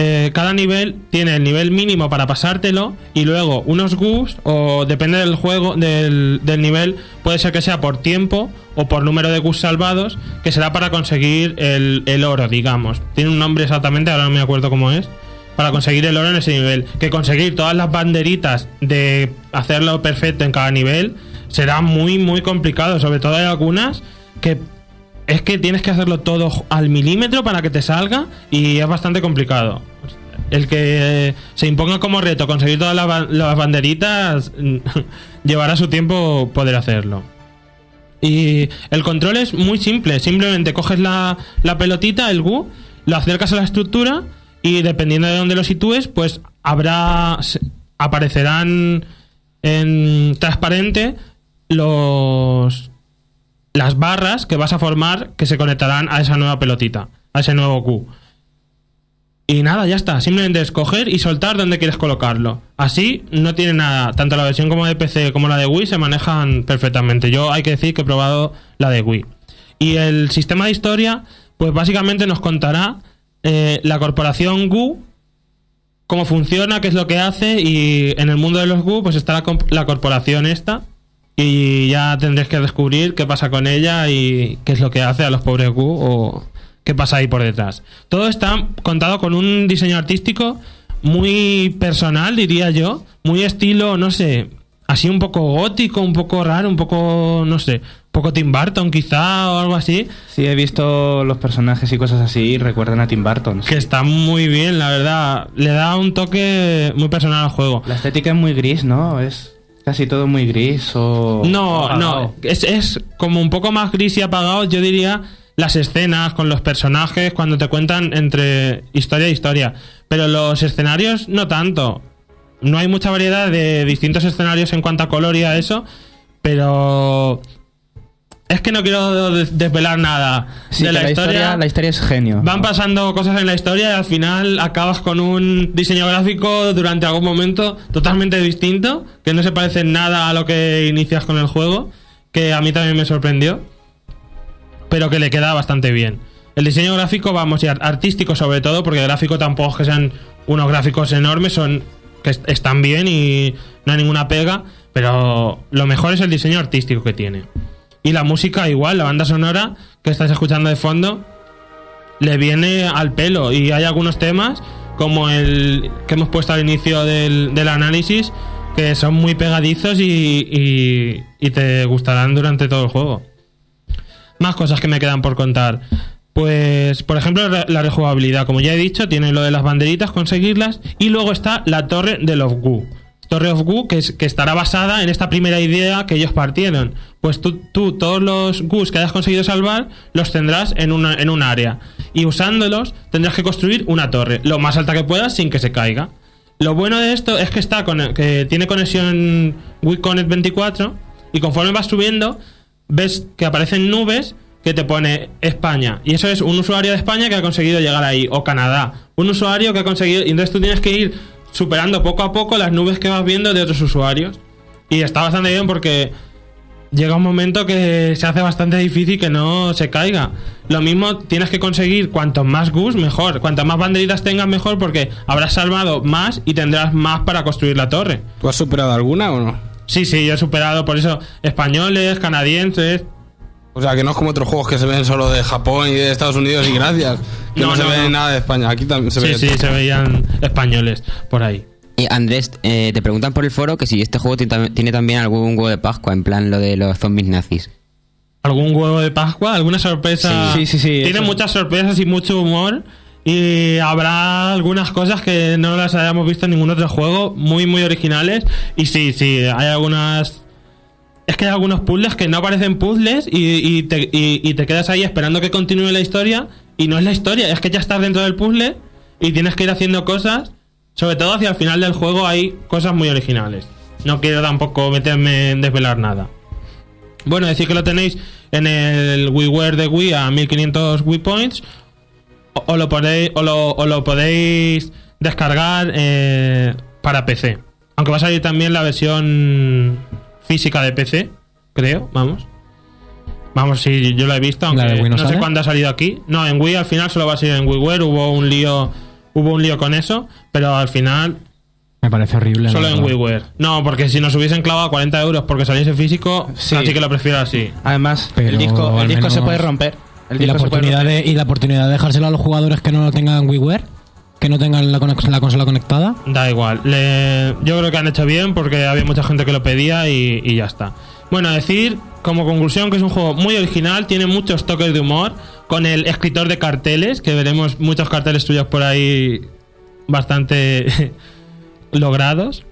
eh, cada nivel tiene el nivel mínimo para pasártelo y luego unos GUs o depende del juego, del, del nivel, puede ser que sea por tiempo o por número de GUs salvados, que será para conseguir el, el oro, digamos. Tiene un nombre exactamente, ahora no me acuerdo cómo es. Para conseguir el oro en ese nivel. Que conseguir todas las banderitas de hacerlo perfecto en cada nivel será muy, muy complicado. Sobre todo hay algunas que es que tienes que hacerlo todo al milímetro para que te salga y es bastante complicado. El que se imponga como reto conseguir todas las, ba- las banderitas llevará su tiempo poder hacerlo. Y el control es muy simple, simplemente coges la, la pelotita, el GU, lo acercas a la estructura y dependiendo de dónde lo sitúes, pues habrá aparecerán en transparente los las barras que vas a formar que se conectarán a esa nueva pelotita, a ese nuevo Q. Y nada, ya está. Simplemente escoger y soltar donde quieres colocarlo. Así no tiene nada. Tanto la versión como de PC como la de Wii se manejan perfectamente. Yo hay que decir que he probado la de Wii. Y el sistema de historia, pues básicamente nos contará eh, la corporación GU, cómo funciona, qué es lo que hace y en el mundo de los GU pues está la, corporación esta y ya tendréis que descubrir qué pasa con ella y qué es lo que hace a los pobres GU o qué pasa ahí por detrás. Todo está contado con un diseño artístico muy personal, diría yo, muy estilo, no sé, así un poco gótico, un poco raro, un poco, no sé, un poco Tim Burton quizá o algo así, Sí, he visto los personajes y cosas así y recuerdan a Tim Burton. que está muy bien, la verdad, le da un toque muy personal al juego. La estética es muy gris, ¿no? Es casi todo muy gris o... No, apagado. no, es, es como un poco más gris y apagado, yo diría, las escenas con los personajes cuando te cuentan entre historia e historia. Pero los escenarios no tanto. No hay mucha variedad de distintos escenarios en cuanto a color y a eso, pero... Es que no quiero des- desvelar nada Sí, de la, historia. La historia es genio. Van pasando cosas en la historia y al final acabas con un diseño gráfico durante algún momento totalmente distinto, que no se parece nada a lo que inicias con el juego, que a mí también me sorprendió, pero que le queda bastante bien. El diseño gráfico, vamos, y ar- artístico sobre todo, porque el gráfico tampoco es que sean unos gráficos enormes, son que est- están bien y no hay ninguna pega, pero lo mejor es el diseño artístico que tiene. Y la música igual, la banda sonora que estás escuchando de fondo, le viene al pelo y hay algunos temas como el que hemos puesto al inicio del, del análisis que son muy pegadizos y, y- y te gustarán durante todo el juego. Más cosas que me quedan por contar. Pues, por ejemplo, la rejugabilidad. Como ya he dicho, tiene lo de las banderitas, conseguirlas. Y luego está la torre de Love Gu. Torre of Gu, que, es- que estará basada en esta primera idea que ellos partieron. Pues tú, todos los Gus que hayas conseguido salvar, los tendrás en, una, en un área. Y usándolos, tendrás que construir una torre, lo más alta que puedas sin que se caiga. Lo bueno de esto es que está con, que tiene conexión Wii Connect 24 y conforme vas subiendo ves que aparecen nubes que te pone España y eso es un usuario de España que ha conseguido llegar ahí o Canadá, un usuario que ha conseguido y entonces tú tienes que ir superando poco a poco las nubes que vas viendo de otros usuarios y está bastante bien porque llega un momento que se hace bastante difícil que no se caiga. Lo mismo tienes que conseguir cuantos más Gus mejor, cuantas más banderitas tengas mejor porque habrás salvado más y tendrás más para construir la torre. ¿Tú has superado alguna o no? Sí, sí, yo he superado por eso españoles, canadienses. O sea, que no es como otros juegos que se ven solo de Japón y de Estados Unidos y gracias. Que no, No, se no, ve no. nada de España. Aquí también se Sí, ve. sí, se veían españoles por ahí. Y Andrés, eh, te preguntan por el foro que si este juego tiene tam- tiene también algún huevo de Pascua, en plan lo de los zombies nazis. ¿Algún huevo de Pascua? ¿Alguna sorpresa? Sí, sí, sí, Tiene eso. muchas sorpresas y mucho humor. Y habrá algunas cosas que no las hayamos visto en ningún otro juego, muy, muy originales. Y sí, sí, hay algunas. Es que hay algunos puzzles que no parecen puzzles y, y te, quedas ahí esperando que continúe la historia. Y no es la historia, es que ya estás dentro del puzzle y tienes que ir haciendo cosas. Sobre todo hacia el final del juego hay cosas muy originales. No quiero tampoco meterme en desvelar nada. Bueno, decir que lo tenéis en el WiiWare de Wii a 1500 Wii Points. O, lo, podéis, o lo podéis descargar eh, para PC. Aunque va a salir también la versión física de PC, creo, vamos. Vamos, sí, yo lo he visto, aunque ¿La no no, sé cuándo ha salido aquí. No, en Wii al final solo va a salir en WiiWare, hubo un lío, hubo un lío con eso, pero al final Me parece horrible. solo la en. WiiWare. No, porque si nos hubiesen clavado 40 euros porque saliese físico, Sí. así que lo prefiero así. Además, Pero el disco, el disco se puede romper. El Y la, oportunidad de, y la oportunidad de dejárselo a los jugadores que no lo tengan WiiWare, que no tengan la, consola conectada. Da igual. Yo creo que han hecho bien porque había mucha gente que lo pedía y ya está. Bueno, decir como conclusión que es un juego muy original, tiene muchos toques de humor, con el escritor de carteles, que veremos muchos carteles tuyos por ahí bastante logrados.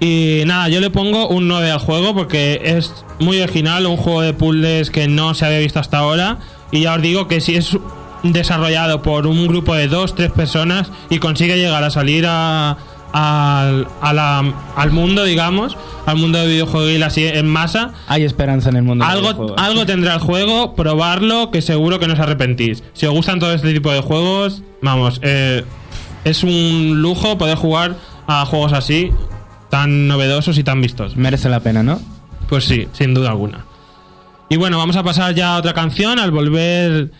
Y nada, yo le pongo un 9 al juego porque es muy original, un juego de puzzles que no se había visto hasta ahora. Y ya os digo que si es desarrollado por un grupo de dos, tres personas y consigue llegar a salir a, al- a la- al mundo, digamos, al mundo de videojuegos así en masa, Hay esperanza en el mundo. algo, algo tendrá el juego, probarlo, que seguro que no os arrepentís. Si os gustan todo este tipo de juegos, vamos, eh, es un lujo poder jugar a juegos así, tan novedosos y tan vistosos. Merece la pena, ¿no? Pues sí, sin duda alguna. Y bueno, vamos a pasar ya a otra canción. Al volver,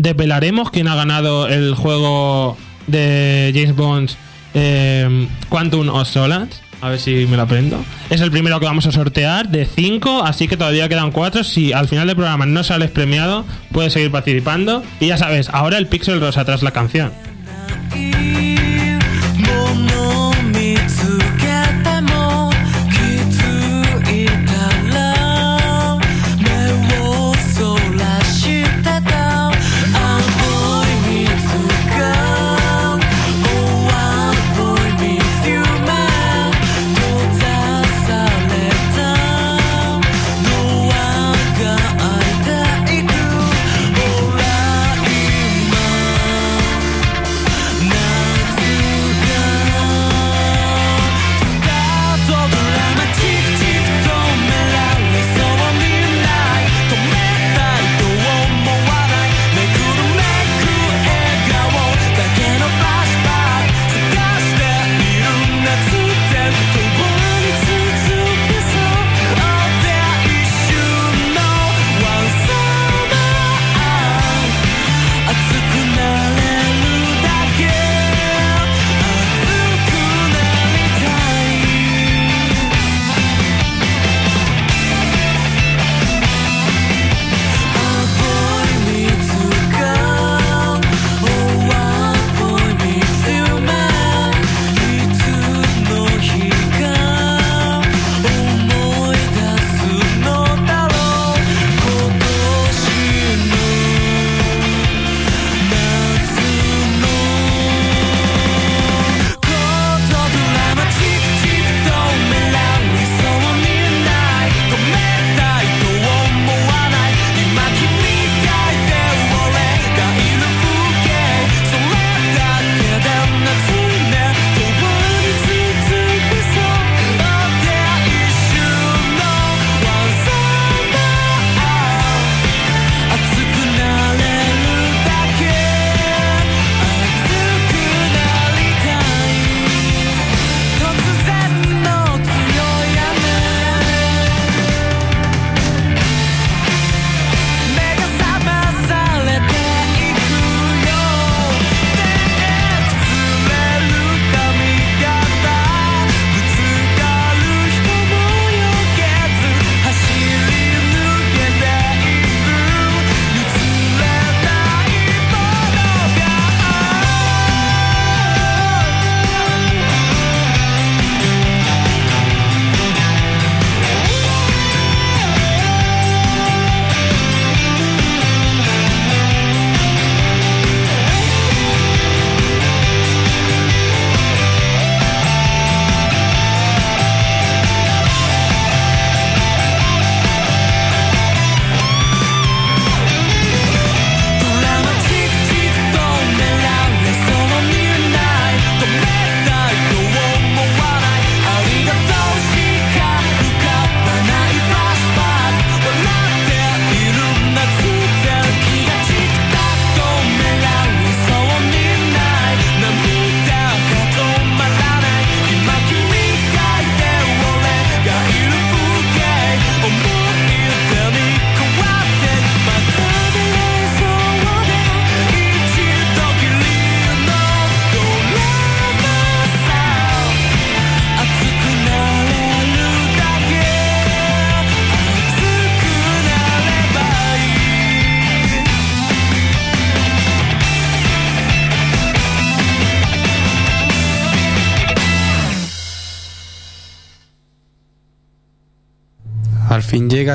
desvelaremos quién ha ganado el juego de James Bond eh, Quantum of Solace. A ver si me lo aprendo. Es el primero que vamos a sortear de 5, así que todavía quedan 4. Si al final del programa no sales premiado, puedes seguir participando. Y ya sabes, ahora el pixel rosa tras la canción.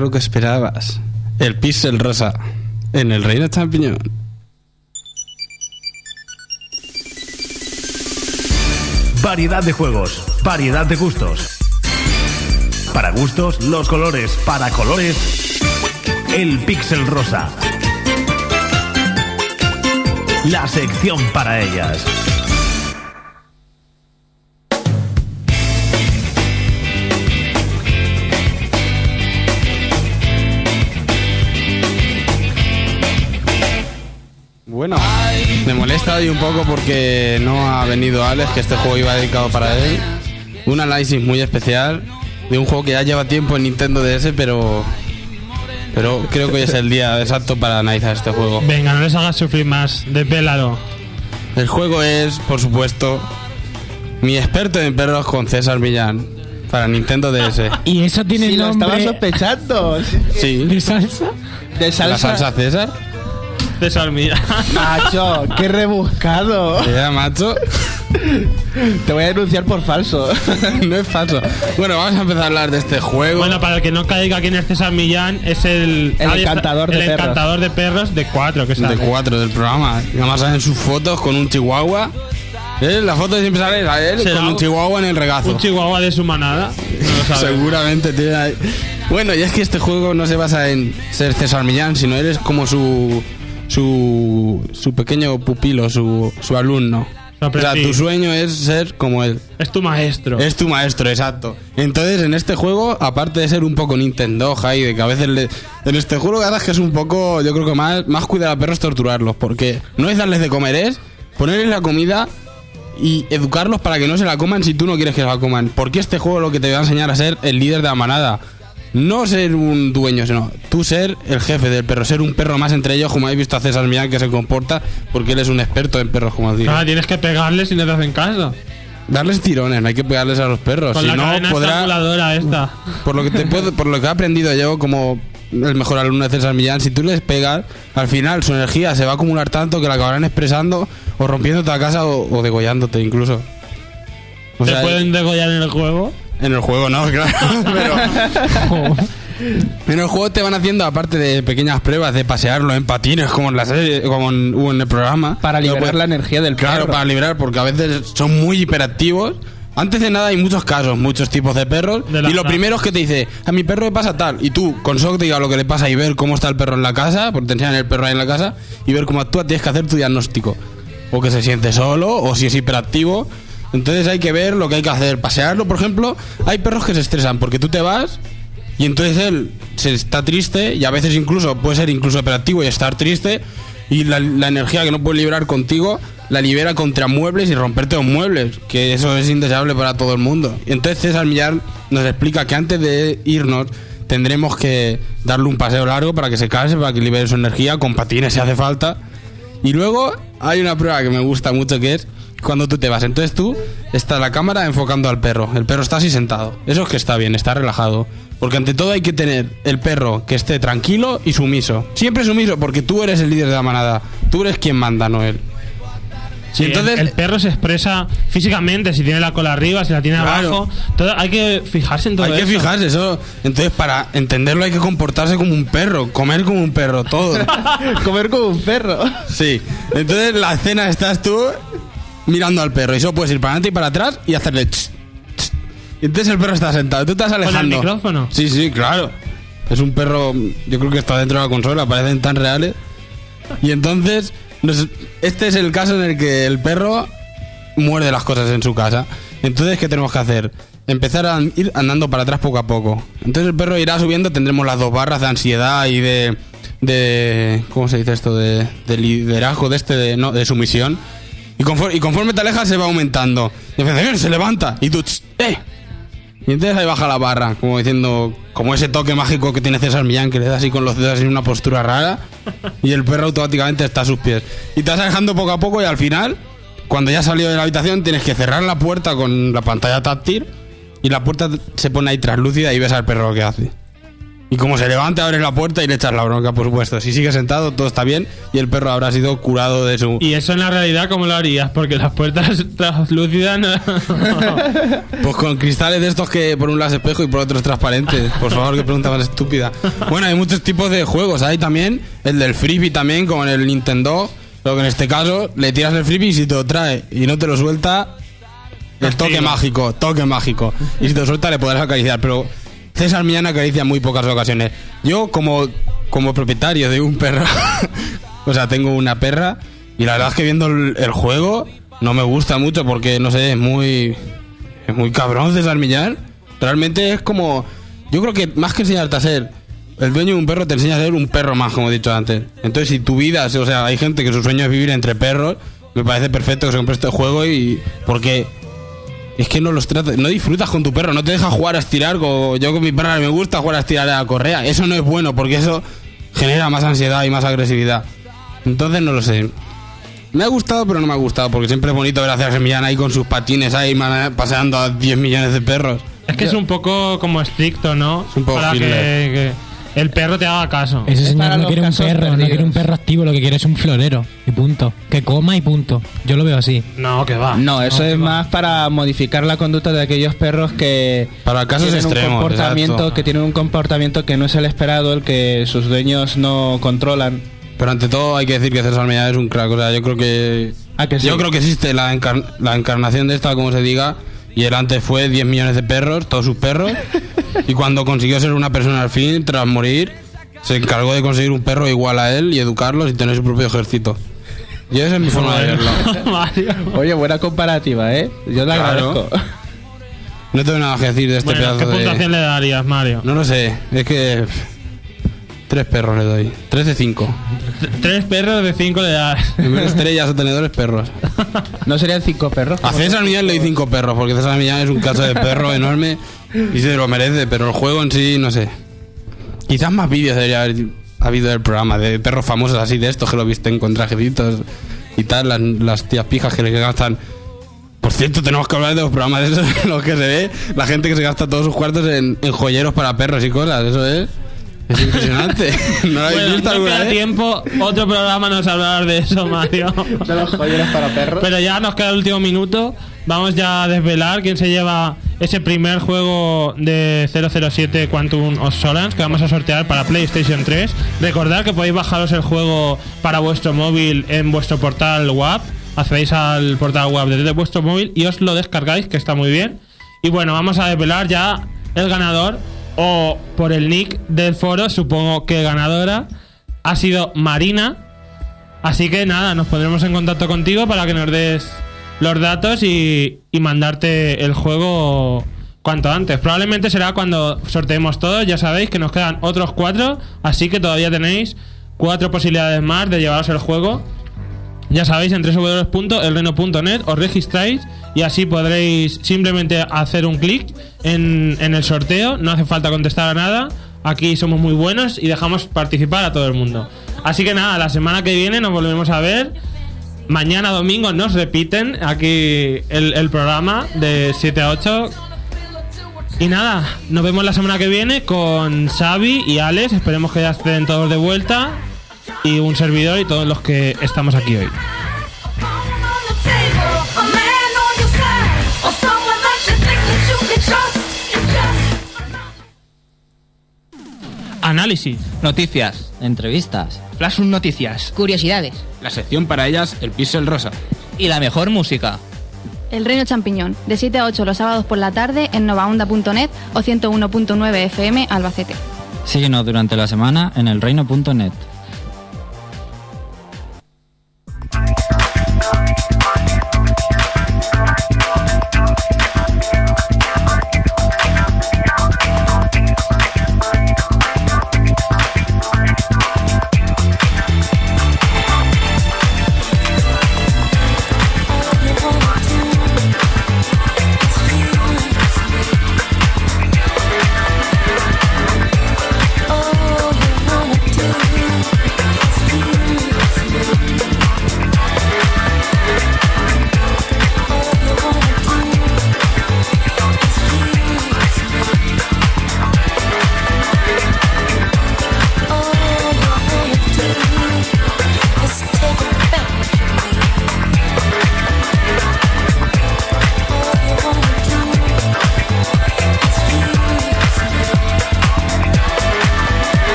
Lo que esperabas. El pixel rosa. En el reino champiñón. Variedad de juegos, variedad de gustos. Para gustos, los colores. Para colores, el pixel rosa. La sección para ellas. Hoy un poco porque no ha venido Alex, que este juego iba dedicado para él. Un análisis muy especial de un juego que ya lleva tiempo en Nintendo DS, pero pero creo que hoy es el día exacto para analizar este juego. Venga, no les hagas sufrir más. Depélalo. El juego es, por supuesto, mi experto en perros con César Millán para Nintendo DS. Y eso tiene Si lo estaba nombre sospechando. Sí, de salsa. De la salsa César. César, mira. Macho, qué rebuscado. Ya, macho. Te voy a denunciar por falso. no es falso. Bueno, vamos a empezar a hablar de este juego. Bueno, para el que no caiga quién es César Millán, es el... El encantador de el perros. encantador de perros de cuatro que de sale. cuatro del programa. Y además salen sus fotos con un chihuahua. ¿Eh? La foto siempre sale a él ¿Será con un chihuahua en el regazo. Un chihuahua de su manada. No lo sabe. Seguramente tiene ahí. Bueno, y es que este juego no se basa en ser César Millán, sino eres como su su, su pequeño pupilo, su, su alumno. O sea, tu sueño es ser como él. Es tu maestro. Es tu maestro, exacto. Entonces, en este juego, aparte de ser un poco Nintendo, y de que a veces le- en este juego, la verdad es que es un poco, yo creo que más, más cuidar a perros torturarlos, porque no es darles de comer, es ponerles la comida y educarlos para que no se la coman si tú no quieres que se la coman. Porque este juego lo que te va a enseñar a ser el líder de la manada. No ser un dueño, sino tú ser el jefe del perro, ser un perro más entre ellos, como habéis visto a César Millán que se comporta, porque él es un experto en perros, como digo. Ah, tienes que pegarles si no te hacen caso. Darles tirones, no hay que pegarles a los perros. Con si la no, podrá. esta. Por lo que te puedo, por lo que he aprendido yo como el mejor alumno de César Millán, si tú les pegas, al final su energía se va a acumular tanto que la acabarán expresando o rompiéndote la casa o, o degollándote incluso. O ¿Te sea, pueden degollar en el juego? En el juego no, claro. Pero en el juego te van haciendo, aparte de pequeñas pruebas de pasearlo en patines, como en la serie, como en, o en el programa. Para liberar la energía del Claro, perro. para liberar, porque a veces son muy hiperactivos. Antes de nada hay muchos casos, muchos tipos de perros. De y lo primero es que te dice, a mi perro le pasa tal. Y tú, con que te diga lo que le pasa y ver cómo está el perro en la casa, porque te enseñan el perro ahí en la casa, y ver cómo actúa, tienes que hacer tu diagnóstico. O que se siente solo, o si es hiperactivo. Entonces hay que ver lo que hay que hacer. Pasearlo, por ejemplo, hay perros que se estresan porque tú te vas y entonces él se está triste y a veces incluso puede ser incluso hiperactivo y estar triste y la, energía que no puede liberar contigo la libera contra muebles y romperte los muebles, que eso es indeseable para todo el mundo. Entonces César Millar nos explica que antes de irnos tendremos que darle un paseo largo para que se canse, para que libere su energía, con patines si hace falta. Y luego hay una prueba que me gusta mucho que es cuando tú te vas. Entonces tú está la cámara enfocando al perro. El perro está así sentado. Eso es que está bien, está relajado. Porque ante todo hay que tener el perro que esté tranquilo y sumiso. Siempre sumiso, porque tú eres el líder de la manada. Tú eres quien manda, no él. Sí, Y entonces- el, el perro se expresa físicamente, si tiene la cola arriba, si la tiene Claro. abajo. Todo, hay que fijarse en todo hay que eso. fijarse eso. Entonces para entenderlo hay que comportarse como un perro, comer como un perro, todo. Comer como un perro. Sí. Entonces la escena estás tú mirando al perro y solo puedes ir para adelante y para atrás y hacerle tss, tss. y entonces el perro está sentado, tú estás alejando. micrófono? Sí, sí, claro. Es un perro, yo creo que está dentro de la consola, parecen tan reales. Y entonces, nos- este es el caso en el que el perro muerde las cosas en su casa. Entonces, ¿qué tenemos que hacer? Empezar a ir andando para atrás poco a poco. Entonces el perro irá subiendo, tendremos las dos barras de ansiedad y de... de ¿Cómo se dice esto? De, de liderazgo, de este, de, no, de sumisión. Y conforme, y conforme te alejas se va aumentando. Y se levanta y tú... "Ch, ¡Eh! Y entonces ahí baja la barra, como diciendo, como ese toque mágico que tiene César Millán, que le da así con los dedos en una postura rara, y el perro automáticamente está a sus pies. Y te vas alejando poco a poco y al final, cuando ya has salido de la habitación, tienes que cerrar la puerta con la pantalla táctil y la puerta se pone ahí translúcida y ves al perro lo que hace. Y como se levante, abres la puerta y le echas la bronca, por supuesto. Si sigue sentado, todo está bien y el perro habrá sido curado de su... Y eso en la realidad, ¿cómo lo harías? Porque las puertas translúcidas no... Pues con cristales de estos que por un lado es espejo y por otro es transparente. Por favor, qué pregunta más estúpida. Bueno, hay muchos tipos de juegos. Hay también el del frisbee también, como en el Nintendo. Lo que en este caso, le tiras el frisbee y si te lo trae y no te lo suelta, el toque mágico, toque mágico. Y si te lo suelta, le podrás acariciar. Pero César Millán acaricia en muy pocas ocasiones. Yo, como, como propietario de un perro, o sea, tengo una perra, y la verdad es que viendo el, juego, no me gusta mucho porque, no sé, es muy. Es muy cabrón César Millán. Realmente es como. Yo creo que más que enseñarte a ser el dueño de un perro, te enseña a ser un perro más, como he dicho antes. Entonces, si tu vida, o sea, hay gente que su sueño es vivir entre perros, me parece perfecto que se compre este juego y. Porque es que no los tratas, no disfrutas con tu perro, no te deja jugar a estirar. Como yo con mi perra me gusta jugar a estirar a la correa. Eso no es bueno porque eso genera más ansiedad y más agresividad. Entonces no lo sé. Me ha gustado, pero no me ha gustado porque siempre es bonito ver a César Millán ahí con sus patines ahí paseando a 10 millones de perros. es que es un poco como estricto, ¿no? un poco Para que, Hitler. que el perro te haga caso. Ese Es señor para no los quiere un casos perro, no perdidos. quiere un perro activo, lo que quiere es un florero. Y punto. Que coma y punto. Yo lo veo así. No, que va. No, eso que es va. más para modificar la conducta de aquellos perros que Para casos tienen extremos, un comportamiento exacto. que tienen un comportamiento que no es el esperado, el que sus dueños no controlan. Pero ante todo hay que decir que César Millán es un crack. O sea, yo creo que. ¿A que sí? Yo creo que existe la, encar- la encarnación de esta, como se diga. Y él antes fue 10 millones de perros, todos sus perros. y cuando consiguió ser una persona al fin, tras morir, se encargó de conseguir un perro igual a él y educarlos y tener su propio ejército. Y esa es mi forma de verlo. Oye, buena comparativa, ¿eh? Yo la Claro. agradezco. No tengo nada que decir de este Bueno, ¿qué pedazo de. puntuación le darías, Mario? No lo sé, es que. Tres perros le doy. Tres de cinco. Tres perros de cinco le das. Estrellas o tenedores, perros. ¿No serían cinco perros? A César Millán le doy cinco perros, porque César Millán es un caso de perro enorme y se lo merece, pero el juego en sí, no sé. Quizás más vídeos debería haber habido del programa, de perros famosos así, de estos que lo visten con trajecitos y tal, las, las tías pijas que le gastan. Por cierto, tenemos que hablar de los programas de esos en los que se ve la gente que se gasta todos sus cuartos en, en joyeros para perros y cosas, eso es. Es impresionante. ¿No lo habéis Bueno, visto no alguna queda vez? tiempo. Otro programa nos hablar de eso, Mario. De los joyeros para perros. Pero ya nos queda el último minuto. Vamos ya a desvelar quién se lleva ese primer juego de 007 Quantum of Solace que vamos a sortear para PlayStation 3. Recordad que podéis bajaros el juego para vuestro móvil en vuestro portal web. Accedéis al portal web desde vuestro móvil y os lo descargáis, que está muy bien. Y bueno, vamos a desvelar ya el ganador. O por el nick del foro, supongo que ganadora ha sido Marina. Así que nada, nos pondremos en contacto contigo para que nos des los datos y, mandarte el juego cuanto antes. Probablemente será cuando sorteemos todos. Ya sabéis que nos quedan otros cuatro, así que todavía tenéis cuatro posibilidades más de llevaros el juego. Ya sabéis, en www.elreno.net os registráis y así podréis simplemente hacer un clic en, en el sorteo. No hace falta contestar a nada. Aquí somos muy buenos y dejamos participar a todo el mundo. Así que nada, la semana que viene nos volvemos a ver. Mañana domingo nos repiten aquí el, el programa de 7 a 8. Y nada, nos vemos la semana que viene con Xavi y Alex. Esperemos que ya estén todos de vuelta. Y un servidor y todos los que estamos aquí hoy. Análisis. Noticias. Entrevistas. Flash Noticias. Curiosidades. La sección para ellas, el pixel rosa. Y la mejor música. El Reino Champiñón, de 7 a 8 los sábados por la tarde en novaonda.net o 101.9 FM Albacete. Síguenos durante la semana en elreino.net.